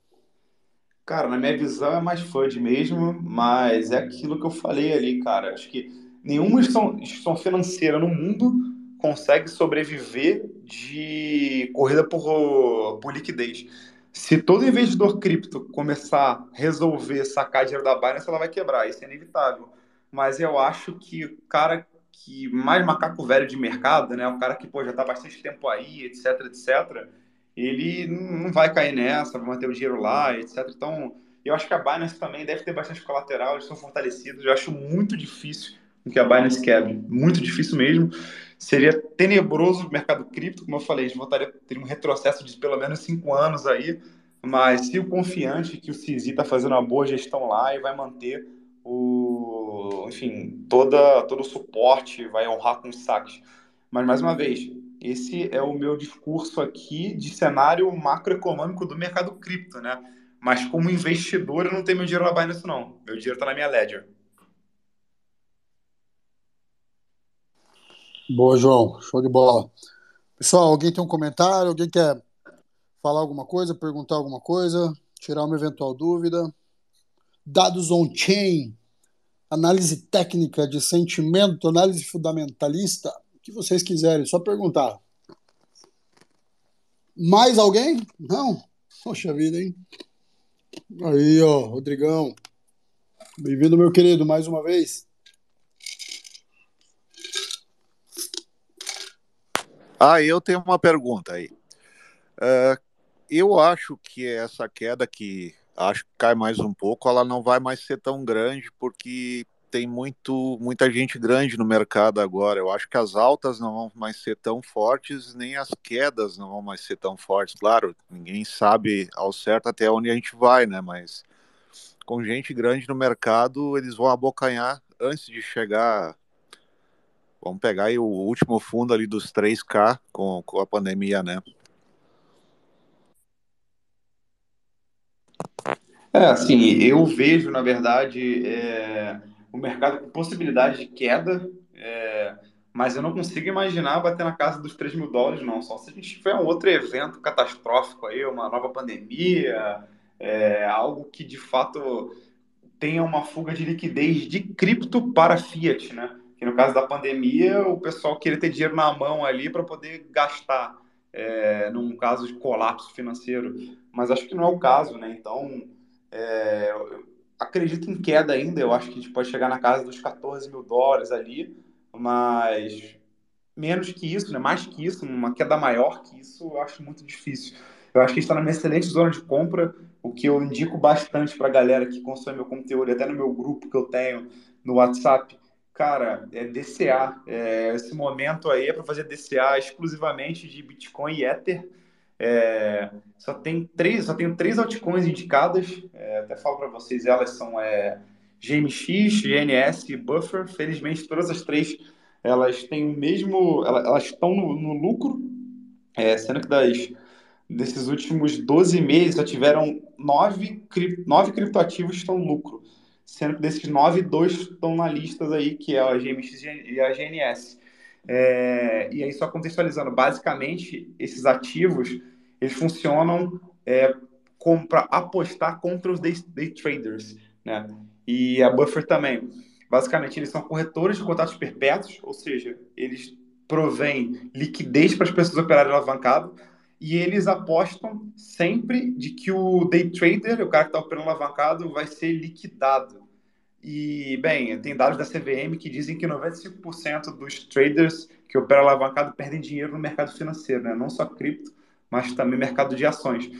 Cara, na minha visão é mais FUD mesmo, mas é aquilo que eu falei ali, cara. Acho que nenhuma instituição financeira no mundo consegue sobreviver de corrida por, por liquidez. Se todo investidor cripto começar a resolver sacar dinheiro da Binance, ela vai quebrar, isso é inevitável. Mas eu acho que o cara que mais macaco velho de mercado, né, o cara que pô, já está bastante tempo aí, etc, etc, ele não vai cair nessa, vai manter o dinheiro lá, etc. Então, eu acho que a Binance também deve ter bastante colateral, eles são fortalecidos. Eu acho muito difícil que a Binance quebre, muito difícil mesmo. Seria tenebroso o mercado cripto, como eu falei, a gente voltaria, teria um retrocesso de pelo menos cinco anos aí, mas se o confiante que o CISI está fazendo uma boa gestão lá e vai manter o, enfim, toda, todo o suporte, vai honrar com os saques. Mas, mais uma vez, esse é o meu discurso aqui de cenário macroeconômico do mercado cripto, né? Mas como investidor, eu não tenho meu dinheiro na Binance, não. Meu dinheiro está na minha Ledger. Boa, João. Show de bola. Pessoal, alguém tem um comentário? Alguém quer falar alguma coisa, perguntar alguma coisa, tirar uma eventual dúvida? Dados on-chain, análise técnica de sentimento, análise fundamentalista, o que vocês quiserem, só perguntar. Mais alguém? Não? Poxa vida, hein? Aí, ó, Rodrigão. Bem-vindo, meu querido, mais uma vez. Ah, eu tenho uma pergunta aí. Uh, eu acho que essa queda que acho que cai mais um pouco, ela não vai mais ser tão grande porque tem muito, muita gente grande no mercado agora. Eu acho que as altas não vão mais ser tão fortes, nem as quedas não vão mais ser tão fortes. Claro, ninguém sabe ao certo até onde a gente vai, né? Mas com gente grande no mercado, eles vão abocanhar antes de chegar Vamos pegar aí o último fundo ali dos 3K com, com a pandemia, né? É, assim, eu vejo, na verdade, é, o mercado com possibilidade de queda, é, mas eu não consigo imaginar bater na casa dos 3 mil dólares, não. Só se a gente tiver um outro evento catastrófico aí, uma nova pandemia, é, algo que de fato tenha uma fuga de liquidez de cripto para fiat, né? No caso da pandemia o pessoal queria ter dinheiro na mão ali para poder gastar é, num caso de colapso financeiro, mas acho que não é o caso, né? Então, é, acredito em queda ainda, eu acho que a gente pode chegar na casa dos 14 mil dólares ali, mas menos que isso, né? Mais que isso, uma queda maior que isso, eu acho muito difícil. Eu acho que está numa excelente zona de compra. o que eu indico bastante para a galera que consome meu conteúdo, até no meu grupo que eu tenho no WhatsApp, cara, é DCA. É, esse momento aí é para fazer DCA exclusivamente de Bitcoin e Ether. É, só tem três, só tenho três altcoins indicadas. É, até falo para vocês, elas são é, GMX, GNS e Buffer. Felizmente, todas as três elas têm o mesmo, elas, estão no, no lucro, é, sendo que das desses últimos 12 meses só tiveram nove, nove criptoativos estão no lucro, sendo que desses nove, dois estão na lista aí, que é a GMX e a GNS. É, e aí, só contextualizando, basicamente, esses ativos, eles funcionam é, para apostar contra os day, day, traders, né? E a Buffer também. Basicamente, eles são corretores de contratos perpétuos, ou seja, eles provêm liquidez para as pessoas operarem alavancado, e eles apostam sempre de que o day trader, o cara que está operando alavancado, vai ser liquidado. E, bem, tem dados da CVM que dizem que 95% dos traders que operam alavancado perdem dinheiro no mercado financeiro, né? não só cripto, mas também mercado de ações.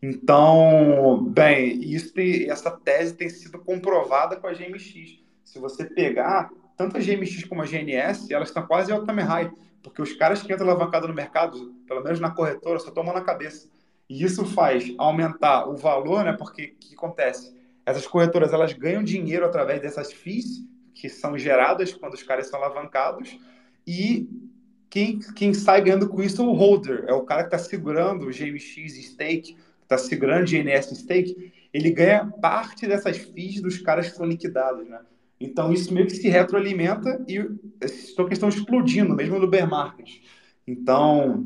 Então, bem, isso essa tese tem sido comprovada com a GMX. Se você pegar tanto a GMX como a GNS, elas estão quase ao time high, porque os caras que entram alavancado no mercado, pelo menos na corretora, só tomam na cabeça. E isso faz aumentar o valor, né? Porque o que acontece? Essas corretoras elas ganham dinheiro através dessas FIIs que são geradas quando os caras são alavancados e quem, quem sai ganhando com isso é o holder, é o cara que está segurando o GMX stake, está segurando o GNS stake, ele ganha parte dessas FIIs dos caras que são liquidados, né? Então isso meio que se retroalimenta e esses tokens estão explodindo, mesmo no bear market. Então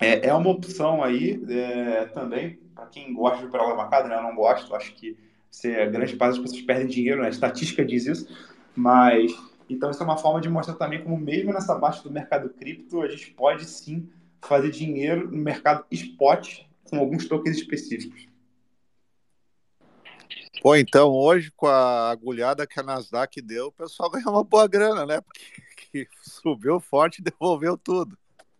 é, é uma opção aí é, também para quem gosta de operar alavancado, né? Eu não gosto, acho que se a grande parte das pessoas perdem dinheiro, né? a estatística diz isso, mas então isso é uma forma de mostrar também como mesmo nessa baixa do mercado cripto, a gente pode sim fazer dinheiro no mercado spot com alguns tokens específicos. Pô, então hoje com a agulhada que a Nasdaq deu, o pessoal ganhou uma boa grana, né? Porque subiu forte e devolveu tudo.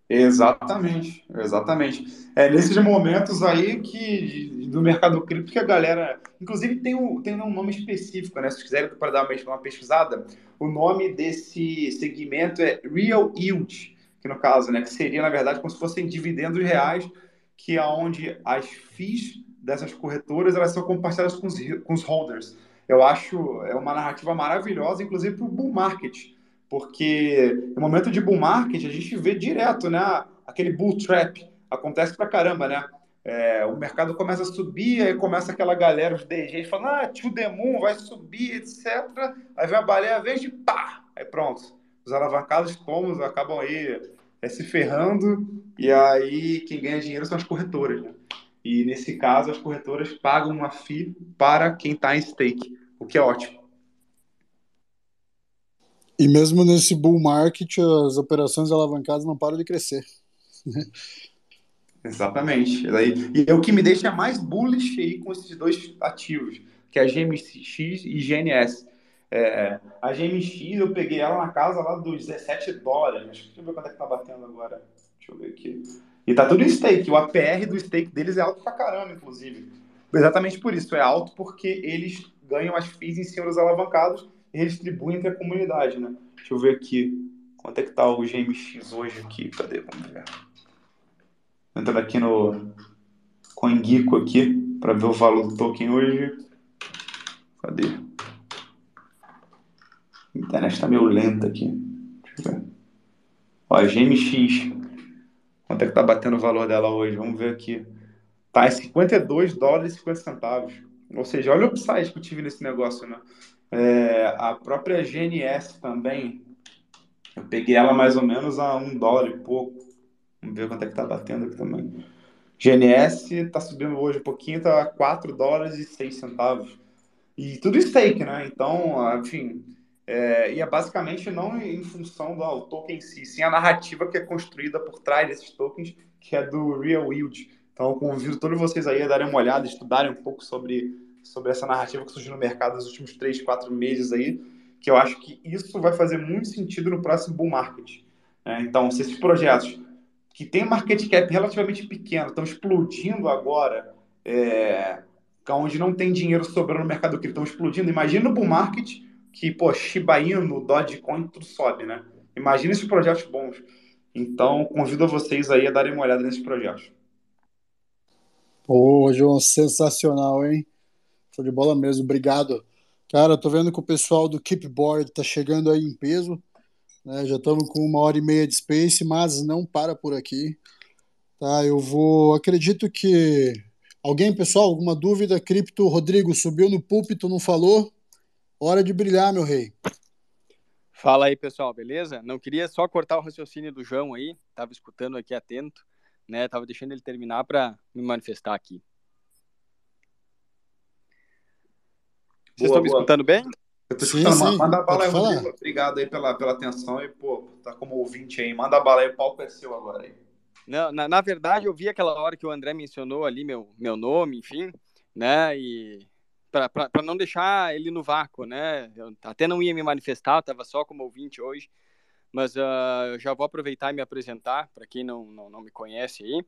Exatamente, exatamente. É nesses momentos aí que do mercado cripto que a galera, inclusive tem um, tem um nome específico, né? Se quiserem para dar uma, pesquisada, o nome desse segmento é Real Yield, que no caso, né, que seria na verdade como se fossem dividendos reais, que é onde as FIIs dessas corretoras elas são compartilhadas com os, com os holders. Eu acho é uma narrativa maravilhosa, inclusive para o bull market porque no momento de bull market a gente vê direto, né? Aquele bull trap acontece pra caramba, né? É, o mercado começa a subir, aí começa aquela galera, os DGs, falando, ah, tio Demon vai subir, etc. Aí vem a baleia verde, pá! Aí pronto. Os alavancados como acabam aí é, se ferrando, e aí quem ganha dinheiro são as corretoras, né? E nesse caso, as corretoras pagam uma FII para quem está em stake, o que é ótimo. E mesmo nesse bull market, as operações alavancadas não param de crescer. Exatamente. E é o que me deixa mais bullish aí com esses dois ativos, que é a GMX e GNS. É, a GMX eu peguei ela na casa lá dos 17 dólares. Deixa eu ver quanto é que tá batendo agora. Deixa eu ver aqui. E tá tudo em stake. O APR do stake deles é alto pra caramba, inclusive. Exatamente por isso. É alto porque eles ganham as FIIs em cima dos alavancados redistribui entre a comunidade, né? Deixa eu ver aqui. Quanto é que tá o GMX hoje aqui? Cadê? Vamos ver. Entrando aqui no CoinGeeko aqui, para ver o valor do token hoje. Cadê? A internet está meio lenta aqui. Deixa eu ver. Ó, GMX. Quanto é que tá batendo o valor dela hoje? Vamos ver aqui. Tá em 52 dólares e 50 centavos. Ou seja, olha o upside que eu tive nesse negócio, né? É, a própria GNS também, eu peguei ela mais ou menos a um dólar e pouco. Vamos ver quanto é que tá batendo aqui também. GNS está subindo hoje um pouquinho, tá a 4 dólares e 6 centavos. E tudo stake, né? Então, enfim, é, e é basicamente não em função do token em si, sim a narrativa que é construída por trás desses tokens, que é do Real Yield. Então, convido todos vocês aí a darem uma olhada, estudarem um pouco sobre sobre essa narrativa que surgiu no mercado nos últimos três, quatro meses aí, que eu acho que isso vai fazer muito sentido no próximo bull market. É, então, se esses projetos que têm market cap relativamente pequeno estão explodindo agora é, onde não tem dinheiro sobrando no mercado cripto, estão explodindo. Imagina o bull market, que, pô, Shiba Inu, Dogecoin, tudo sobe, né? Imagina esses projetos bons. Então, convido vocês aí a darem uma olhada nesses projetos. Pô, João, sensacional, hein? Foi de bola mesmo, obrigado. Cara, tô vendo que o pessoal do Keepboard tá chegando aí em peso. Né? Já estamos com uma hora e meia de space, mas não para por aqui. Tá, eu vou. Acredito que. Alguém, pessoal, alguma dúvida? Cripto, Rodrigo, subiu no púlpito, não falou? Hora de brilhar, meu rei. Fala aí, pessoal, beleza? Não queria só cortar o raciocínio do João aí, tava escutando aqui atento, né? Tava deixando ele terminar para me manifestar aqui. Vocês estão me escutando bem? Eu tô escutando. Sim, sim. Manda a bala aí, Rodrigo. Obrigado aí pela, pela atenção e, pô, tá como ouvinte aí. Manda a bala aí, o palco é seu agora aí. Não, na, na verdade, eu vi aquela hora que o André mencionou ali meu, meu nome, enfim, né? E para não deixar ele no vácuo, né? Eu até não ia me manifestar, estava só como ouvinte hoje, mas uh, eu já vou aproveitar e me apresentar para quem não, não, não, me conhece aí.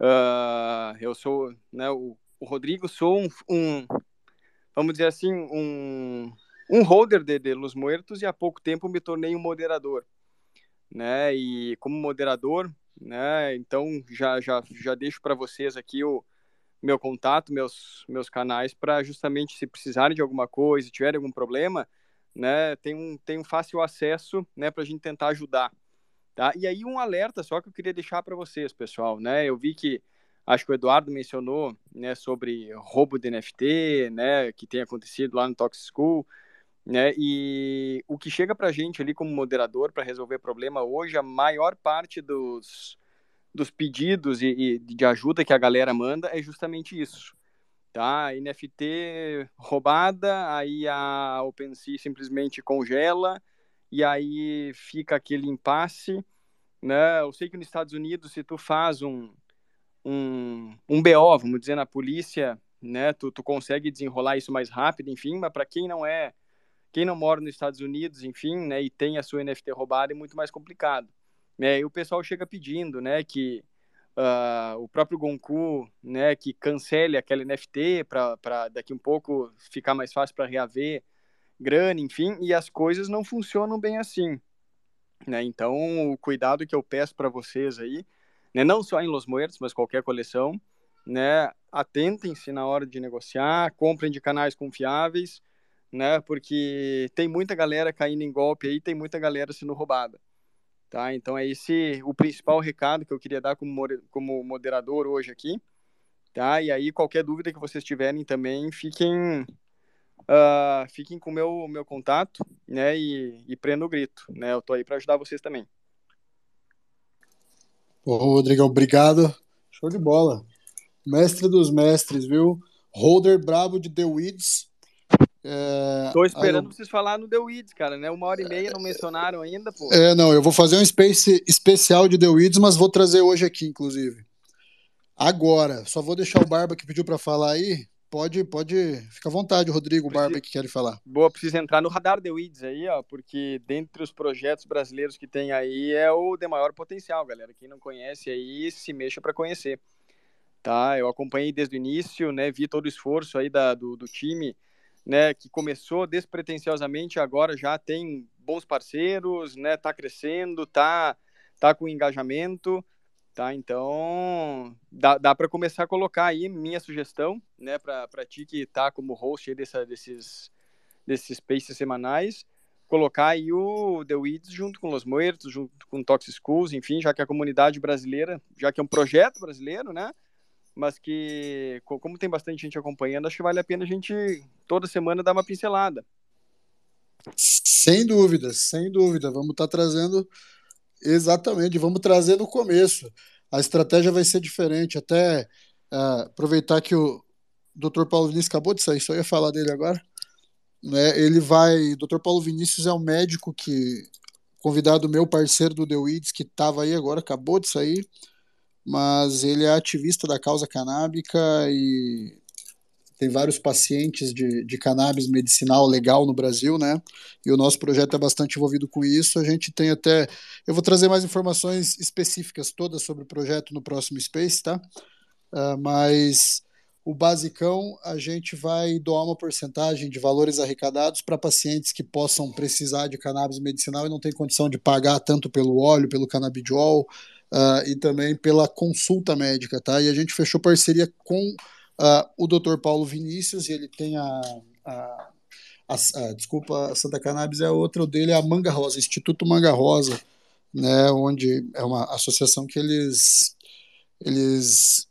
Uh, eu sou, né, o, o Rodrigo, sou um, um, vamos dizer assim, um, um holder de, de Los Muertos e há pouco tempo me tornei um moderador, né? E como moderador, né? Então já já já deixo para vocês aqui o meu contato, meus meus canais para justamente se precisarem de alguma coisa, tiverem algum problema, né? Tem um tem um fácil acesso, né? Para a gente tentar ajudar, tá? E aí um alerta só que eu queria deixar para vocês, pessoal, né? Eu vi que acho que o Eduardo mencionou, né? Sobre roubo de NFT, né? Que tem acontecido lá no Tox School né? E o que chega para a gente ali como moderador para resolver problema hoje, a maior parte dos, dos pedidos e, e, de ajuda que a galera manda é justamente isso. Tá? NFT roubada, aí a OpenSea simplesmente congela e aí fica aquele impasse. Né? Eu sei que nos Estados Unidos, se tu faz um, um, um BO, vamos dizer, na polícia, né? tu, tu consegue desenrolar isso mais rápido, enfim, mas para quem não é quem não mora nos Estados Unidos, enfim, né, e tem a sua NFT roubada, é muito mais complicado. Né? E o pessoal chega pedindo, né, que uh, o próprio Gonku, né, que cancele aquela NFT para daqui um pouco ficar mais fácil para reaver grana, enfim, e as coisas não funcionam bem assim. Né? Então, o cuidado que eu peço para vocês aí, né, não só em Los Muertos, mas qualquer coleção, né, atentem-se na hora de negociar, comprem de canais confiáveis, né? Porque tem muita galera caindo em golpe aí, tem muita galera sendo roubada, tá? Então é esse o principal recado que eu queria dar como, como moderador hoje aqui, tá? E aí qualquer dúvida que vocês tiverem também, fiquem uh, fiquem com o meu, meu contato, né? E, e prenda o grito, né? Eu tô aí para ajudar vocês também. Ô, Rodrigo, obrigado. Show de bola. Mestre dos mestres, viu? Holder brabo de The Weeds é, Tô esperando eu... vocês falar no The Weeds, cara, né? Uma hora e meia, não mencionaram ainda, pô. É, não, eu vou fazer um space especial de The Weeds, mas vou trazer hoje aqui, inclusive. Agora, só vou deixar o Barba que pediu para falar aí. Pode, pode, fica à vontade, Rodrigo, Barba que quer falar. Boa, precisa entrar no radar The Weeds aí, ó, porque dentre os projetos brasileiros que tem aí é o de maior potencial, galera. Quem não conhece aí, se mexa para conhecer. Tá, eu acompanhei desde o início, né, vi todo o esforço aí da, do, do time né, que começou despretensiosamente, agora já tem bons parceiros, né, tá crescendo, tá, tá com engajamento, tá? Então, dá, dá para começar a colocar aí minha sugestão, né, para ti que tá como host dessa, desses, desses spaces semanais, colocar aí o The Weeds junto com Los Muertos, junto com Toxic Schools, enfim, já que a comunidade brasileira, já que é um projeto brasileiro, né, mas que, como tem bastante gente acompanhando, acho que vale a pena a gente toda semana dar uma pincelada. Sem dúvida, sem dúvida. Vamos estar tá trazendo exatamente, vamos trazer no começo. A estratégia vai ser diferente. Até uh, aproveitar que o Dr. Paulo Vinícius acabou de sair, só ia falar dele agora. Né, ele vai. Dr. Paulo Vinícius é um médico que. Convidado meu, parceiro do The Weeds, que estava aí agora, acabou de sair mas ele é ativista da causa canábica e tem vários pacientes de, de cannabis medicinal legal no Brasil, né? E o nosso projeto é bastante envolvido com isso. A gente tem até. Eu vou trazer mais informações específicas todas sobre o projeto no próximo Space, tá? Uh, mas o basicão, a gente vai doar uma porcentagem de valores arrecadados para pacientes que possam precisar de cannabis medicinal e não tem condição de pagar tanto pelo óleo, pelo canabidiol uh, e também pela consulta médica, tá? E a gente fechou parceria com uh, o Dr. Paulo Vinícius e ele tem a, a, a, a desculpa, a Santa Cannabis é outra, o dele é a Manga Rosa, Instituto Manga Rosa, né? Onde é uma associação que eles eles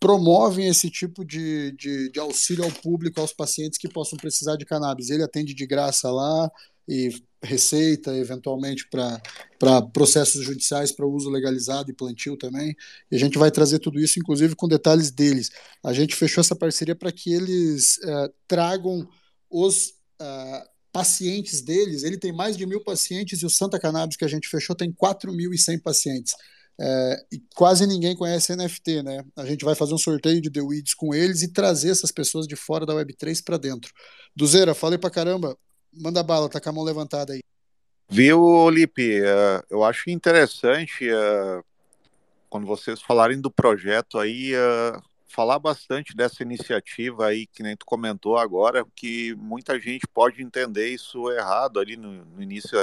promovem esse tipo de, de, de, auxílio ao público, aos pacientes que possam precisar de cannabis. Ele atende de graça lá e receita, eventualmente, para processos judiciais, para uso legalizado e plantio também. E a gente vai trazer tudo isso, inclusive, com detalhes deles. A gente fechou essa parceria para que eles uh, tragam os. Uh, pacientes deles, ele tem mais de mil pacientes e o Santa Cannabis que a gente fechou tem 4.100 pacientes. É, e quase ninguém conhece NFT, né? A gente vai fazer um sorteio de The Weeds com eles e trazer essas pessoas de fora da Web3 para dentro. Duzeira, falei pra caramba. Manda bala, tá com a mão levantada aí. Viu, Lipe? Uh, eu acho interessante uh, quando vocês falarem do projeto aí, uh, falar bastante dessa iniciativa aí, que nem tu comentou agora, que muita gente pode entender isso errado ali no, no início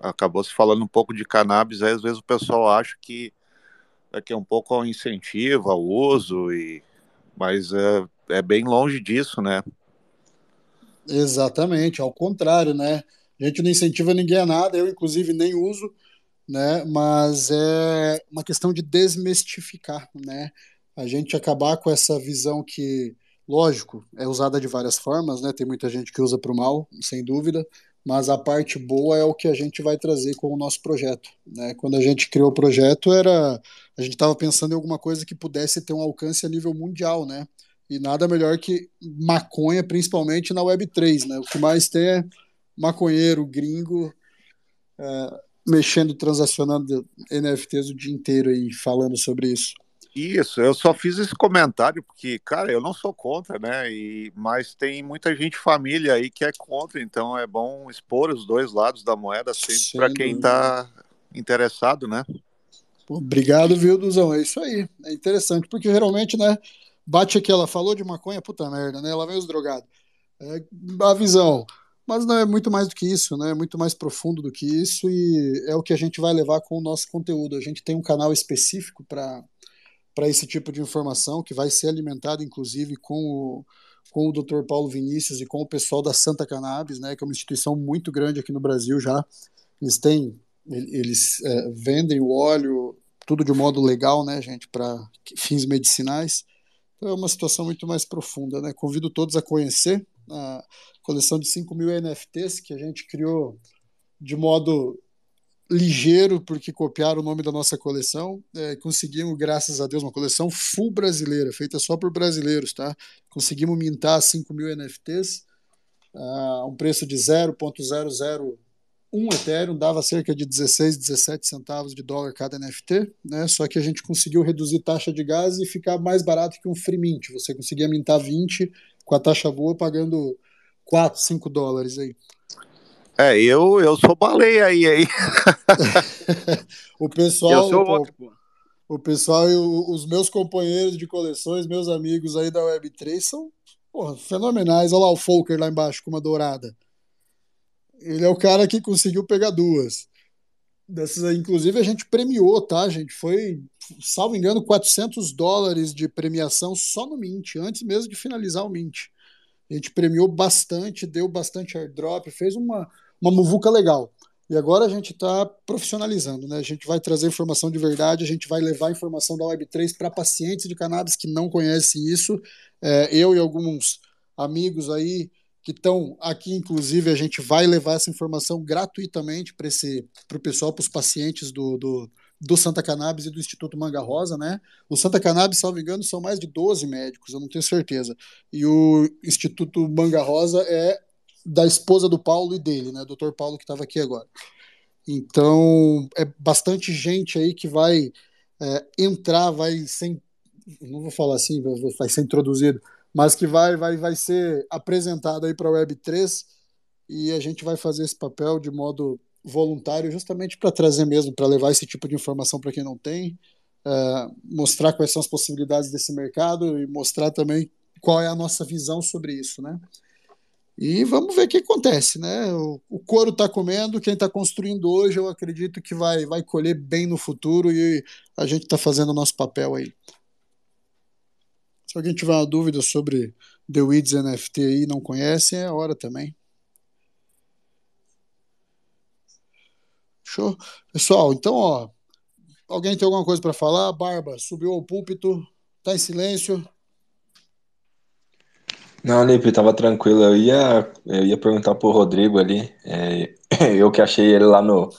acabou se falando um pouco de cannabis, aí às vezes o pessoal acha que daqui é um pouco ao incentivo ao uso, e, mas é bem longe disso, né? Exatamente, ao contrário, né? A gente não incentiva ninguém a nada, eu inclusive nem uso, né? Mas é uma questão de desmistificar, né? A gente acabar com essa visão que, lógico, é usada de várias formas, né? Tem muita gente que usa para o mal, sem dúvida, mas a parte boa é o que a gente vai trazer com o nosso projeto. Né? Quando a gente criou o projeto, era a gente estava pensando em alguma coisa que pudesse ter um alcance a nível mundial, né? E nada melhor que maconha, principalmente na Web3, né? O que mais tem é maconheiro, gringo, é, mexendo, transacionando NFTs o dia inteiro aí, falando sobre isso. Isso, eu só fiz esse comentário porque, cara, eu não sou contra, né? E, mas tem muita gente família aí que é contra, então é bom expor os dois lados da moeda sempre para quem está interessado, né? Obrigado, viu, Duzão? É isso aí. É interessante, porque geralmente, né, bate aqui, ela falou de maconha, puta merda, né? Ela vem os drogados. É a visão. Mas não é muito mais do que isso, né? É muito mais profundo do que isso e é o que a gente vai levar com o nosso conteúdo. A gente tem um canal específico para para esse tipo de informação, que vai ser alimentado, inclusive, com o, com o Dr. Paulo Vinícius e com o pessoal da Santa Cannabis, né, que é uma instituição muito grande aqui no Brasil já. Eles têm, eles é, vendem o óleo, tudo de modo legal, né, gente, para fins medicinais. Então é uma situação muito mais profunda, né? Convido todos a conhecer a coleção de 5 mil NFTs que a gente criou de modo ligeiro, porque copiaram o nome da nossa coleção. É, conseguimos, graças a Deus, uma coleção full brasileira, feita só por brasileiros, tá? Conseguimos mintar 5 mil NFTs, a um preço de 0.001 Ethereum, dava cerca de 16, 17 centavos de dólar cada NFT, né? Só que a gente conseguiu reduzir taxa de gás e ficar mais barato que um free mint. Você conseguia mintar 20 com a taxa boa, pagando 4, 5 dólares aí. É, eu, eu sou baleia aí, aí. o pessoal. Eu sou outro, pô. O pessoal e o, os meus companheiros de coleções, meus amigos aí da Web3 são porra, fenomenais. Olha lá o Folker lá embaixo com uma dourada. Ele é o cara que conseguiu pegar duas. Dessas inclusive, a gente premiou, tá, gente? Foi, salvo engano, 400 dólares de premiação só no Mint, antes mesmo de finalizar o Mint. A gente premiou bastante, deu bastante airdrop, fez uma, uma muvuca legal. E agora a gente está profissionalizando, né? A gente vai trazer informação de verdade, a gente vai levar informação da Web3 para pacientes de cannabis que não conhecem isso. É, eu e alguns amigos aí que estão aqui, inclusive, a gente vai levar essa informação gratuitamente para o pessoal, para os pacientes do, do, do, Santa Cannabis e do Instituto Manga Rosa, né? O Santa Cannabis, salvo engano, são mais de 12 médicos, eu não tenho certeza. E o Instituto Manga Rosa é da esposa do Paulo e dele, né? Doutor Paulo que estava aqui agora. Então é bastante gente aí que vai é, entrar, vai ser, não vou falar assim, vai ser introduzido, mas que vai, vai, vai ser apresentado aí para a Web 3 e a gente vai fazer esse papel de modo voluntário, justamente para trazer mesmo, para levar esse tipo de informação para quem não tem. uh, mostrar quais são as possibilidades desse mercado e mostrar também qual é a nossa visão sobre isso, né? E vamos ver o que acontece, né? O, o couro está comendo, quem está construindo hoje, eu acredito que vai, vai colher bem no futuro e a gente está fazendo o nosso papel aí. Se alguém tiver uma dúvida sobre The Weeds NFT aí não conhece, é a hora também. Show? Pessoal, então, ó, alguém tem alguma coisa para falar? Barba, subiu ao púlpito, tá em silêncio. Não, Lipe, tava tranquilo. Eu ia, eu ia perguntar pro Rodrigo ali. É, eu que achei ele lá no,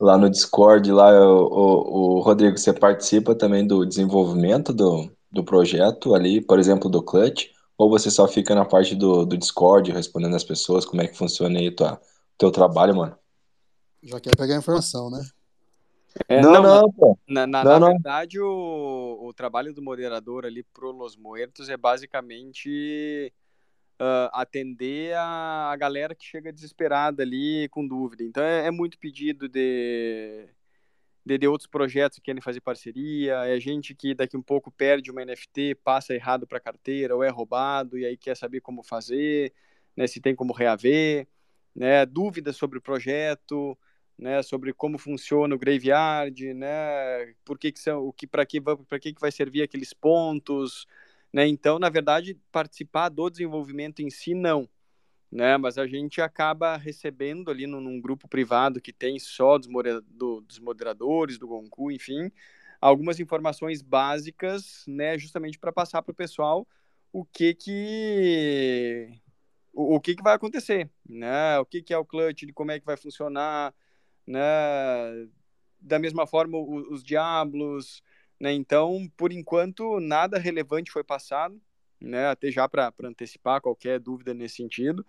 lá no Discord, lá, o, o, o, Rodrigo, você participa também do desenvolvimento do, do projeto ali, por exemplo, do Clutch, ou você só fica na parte do, do Discord respondendo as pessoas? Como é que funciona aí o teu trabalho, mano? Já quer pegar informação, né? É, não, não, não, pô. Na, na, não, na verdade, o, o trabalho do moderador ali pro Los Muertos é basicamente uh, atender a, a galera que chega desesperada ali com dúvida. Então é, é muito pedido de, de, de, outros projetos que querem fazer parceria, é gente que daqui um pouco perde uma NFT, passa errado para carteira ou é roubado e aí quer saber como fazer, né, se tem como reaver, né, dúvidas sobre o projeto, né, sobre como funciona o graveyard, né, por que que são, o que para que para que que vai servir aqueles pontos, né? Então, na verdade, participar do desenvolvimento em si, não. Né? Mas a gente acaba recebendo ali num, num grupo privado que tem só dos, do, dos moderadores, do Gonku, enfim, algumas informações básicas, né, justamente para passar para o pessoal o que que o, o, que que vai acontecer, né? O que que é o clutch, de como é que vai funcionar, né? Da mesma forma os, os diablos, né? Então, por enquanto, nada relevante foi passado, né? até já para antecipar qualquer dúvida nesse sentido.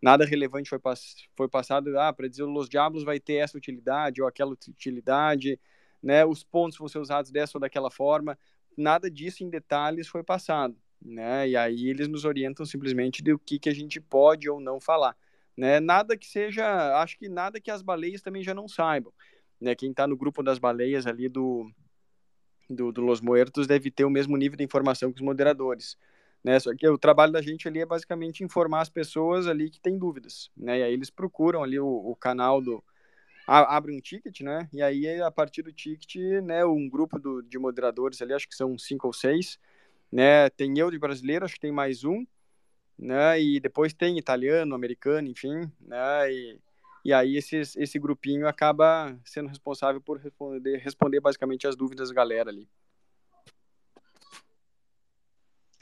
Nada relevante foi, pass foi passado, ah, para dizer Los Diablos vai ter essa utilidade ou aquela utilidade, né? os pontos vão ser usados dessa ou daquela forma. Nada disso em detalhes foi passado. Né? E aí eles nos orientam simplesmente do que, que a gente pode ou não falar. Né? Nada que seja, acho que nada que as baleias também já não saibam. Né? Quem está no grupo das baleias ali do, do, do Los Muertos deve ter o mesmo nível de informação que os moderadores. Né? Só que o trabalho da gente ali é basicamente informar as pessoas ali que têm dúvidas, né? E aí eles procuram ali o, o canal do abre um ticket, né? E aí a partir do ticket, né, um grupo do, de moderadores ali, acho que são cinco ou seis, né? Tem eu de brasileiro, acho que tem mais um, né? E depois tem italiano, americano, enfim, né? E e aí esses, esse grupinho acaba sendo responsável por responder, responder basicamente as dúvidas da galera ali.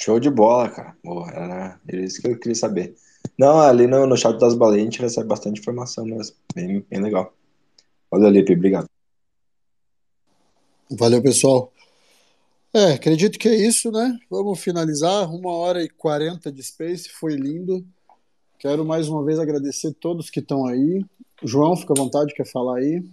Show de bola, cara. Era, era isso que eu queria saber. Não, ali no, no chat das baleias a gente recebe bastante informação mesmo. Bem, bem legal. Valeu, Lipe. Obrigado. Valeu, pessoal. É, acredito que é isso, né? Vamos finalizar. Uma hora e quarenta de Space, foi lindo. Quero mais uma vez agradecer todos que estão aí. João, fica à vontade, quer falar aí?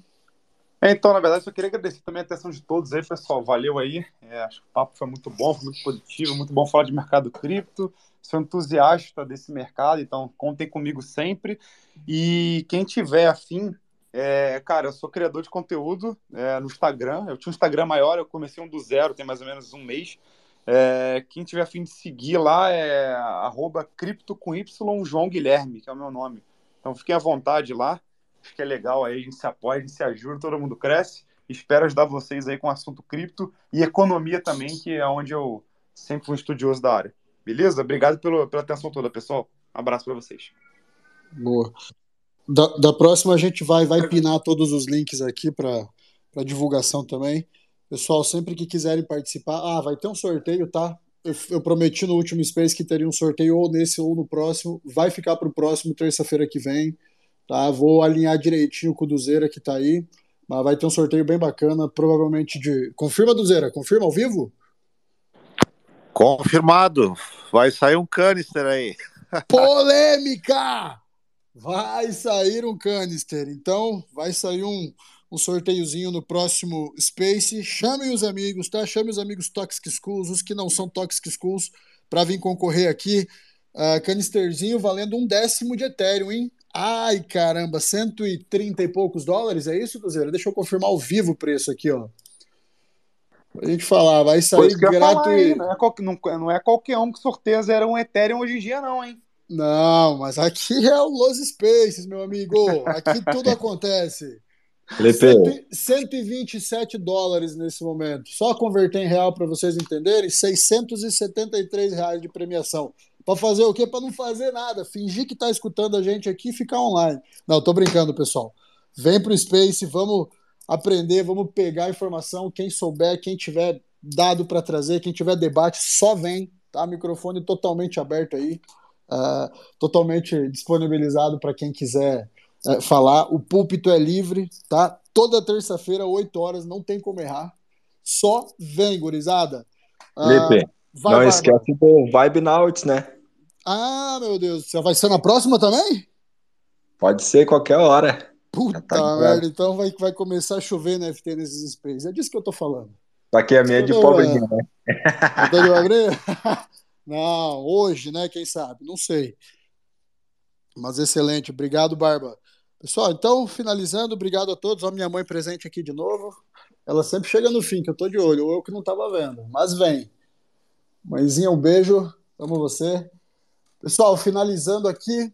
É, então, na verdade, só queria agradecer também a atenção de todos aí, pessoal. Valeu aí. É, acho que o papo foi muito bom, foi muito positivo, muito bom falar de mercado cripto. Sou entusiasta desse mercado, então contem comigo sempre. E quem tiver afim, é, cara, eu sou criador de conteúdo é, no Instagram. Eu tinha um Instagram maior, eu comecei um do zero, tem mais ou menos um mês. É, quem tiver afim de seguir lá é arroba cripto com Y João Guilherme, que é o meu nome. Então fiquem à vontade lá. Acho que é legal aí, a gente se apoia, a gente se ajuda, todo mundo cresce. Espero ajudar vocês aí com o assunto cripto e economia também, que é onde eu sempre fui um estudioso da área. Beleza? Obrigado pelo, pela atenção toda, pessoal. Um abraço para vocês. Boa. Da, da, próxima a gente vai, vai pinar todos os links aqui para divulgação também. Pessoal, sempre que quiserem participar, ah, vai ter um sorteio, tá? Eu, eu prometi no último Space que teria um sorteio ou nesse ou no próximo. Vai ficar para o próximo, terça-feira que vem. Tá? Vou alinhar direitinho com o Duzeira que está aí. Mas vai ter um sorteio bem bacana, provavelmente de. Confirma, Duzeira? Confirma ao vivo? Confirmado. Vai sair um canister aí. Polêmica! Vai sair um canister. Então, vai sair um, um sorteiozinho no próximo Space. Chamem os amigos, tá? Chamem os amigos Toxic Schools, os que não são Toxic Schools, para vir concorrer aqui. Uh, canisterzinho valendo um décimo de Ethereum, hein? Ai, caramba, 130 e poucos dólares, é isso, Duzeira? Deixa eu confirmar ao vivo o preço aqui, ó. A gente falar, vai sair gratuito. Não, é qual, não, não é qualquer um que sorteia um Ethereum hoje em dia, não, hein? Não, mas aqui é o Los Spaces, meu amigo. Aqui tudo acontece. Felipe. 127 dólares nesse momento. Só converter em real para vocês entenderem, 673 reais de premiação. Para fazer o quê? Para não fazer nada. Fingir que está escutando a gente aqui e ficar online. Não, tô brincando, pessoal. Vem pro Space, vamos aprender, vamos pegar informação. Quem souber, quem tiver dado para trazer, quem tiver debate, só vem. Tá? Microfone totalmente aberto aí. Uh, totalmente disponibilizado para quem quiser uh, falar. O púlpito é livre, tá? Toda terça-feira, 8 horas, não tem como errar. Só vem, gurizada. Uh, Lipe, não vai, esquece do Vibe Nauts, né? Ah, meu Deus, você vai ser na próxima também? Pode ser qualquer hora. Puta tá merda, então vai, vai começar a chover no FT nesses spaces. É disso que eu tô falando. Só que a minha é de né? Tá de pobrezinha? Não, hoje, né? Quem sabe? Não sei. Mas excelente. Obrigado, Barba. Pessoal, então, finalizando, obrigado a todos. Olha minha mãe presente aqui de novo. Ela sempre chega no fim, que eu tô de olho, ou eu que não tava vendo. Mas vem. Mãezinha, um beijo. Amo você. Pessoal, finalizando aqui,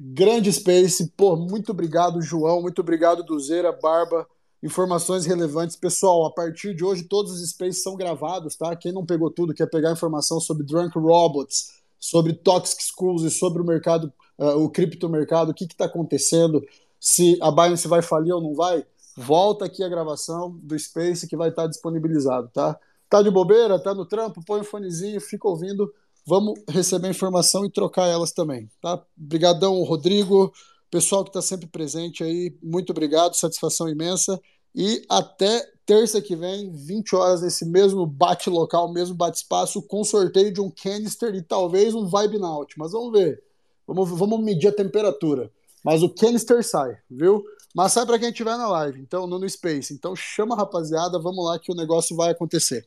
grande Space, pô, muito obrigado, João, muito obrigado, Duzeira, Barba, informações relevantes. Pessoal, a partir de hoje todos os Spaces são gravados, tá? Quem não pegou tudo, quer pegar informação sobre Drunk Robots, sobre Toxic Schools e sobre o mercado, uh, o criptomercado, o que está acontecendo, se a Binance vai falir ou não vai, volta aqui a gravação do Space que vai estar tá disponibilizado, tá? Tá de bobeira, tá no trampo, põe o um fonezinho, fica ouvindo vamos receber informação e trocar elas também, tá? Obrigadão, Rodrigo, pessoal que está sempre presente aí, muito obrigado, satisfação imensa. E até terça que vem, 20 horas nesse mesmo bate local, mesmo bate espaço, com sorteio de um canister e talvez um Vibe Naut, mas vamos ver, vamos, vamos medir a temperatura, mas o canister sai, viu? Mas sai para quem estiver na live, então no Space, então chama a rapaziada, vamos lá que o negócio vai acontecer.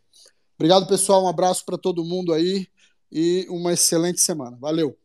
Obrigado pessoal, um abraço para todo mundo aí e uma excelente semana. Valeu!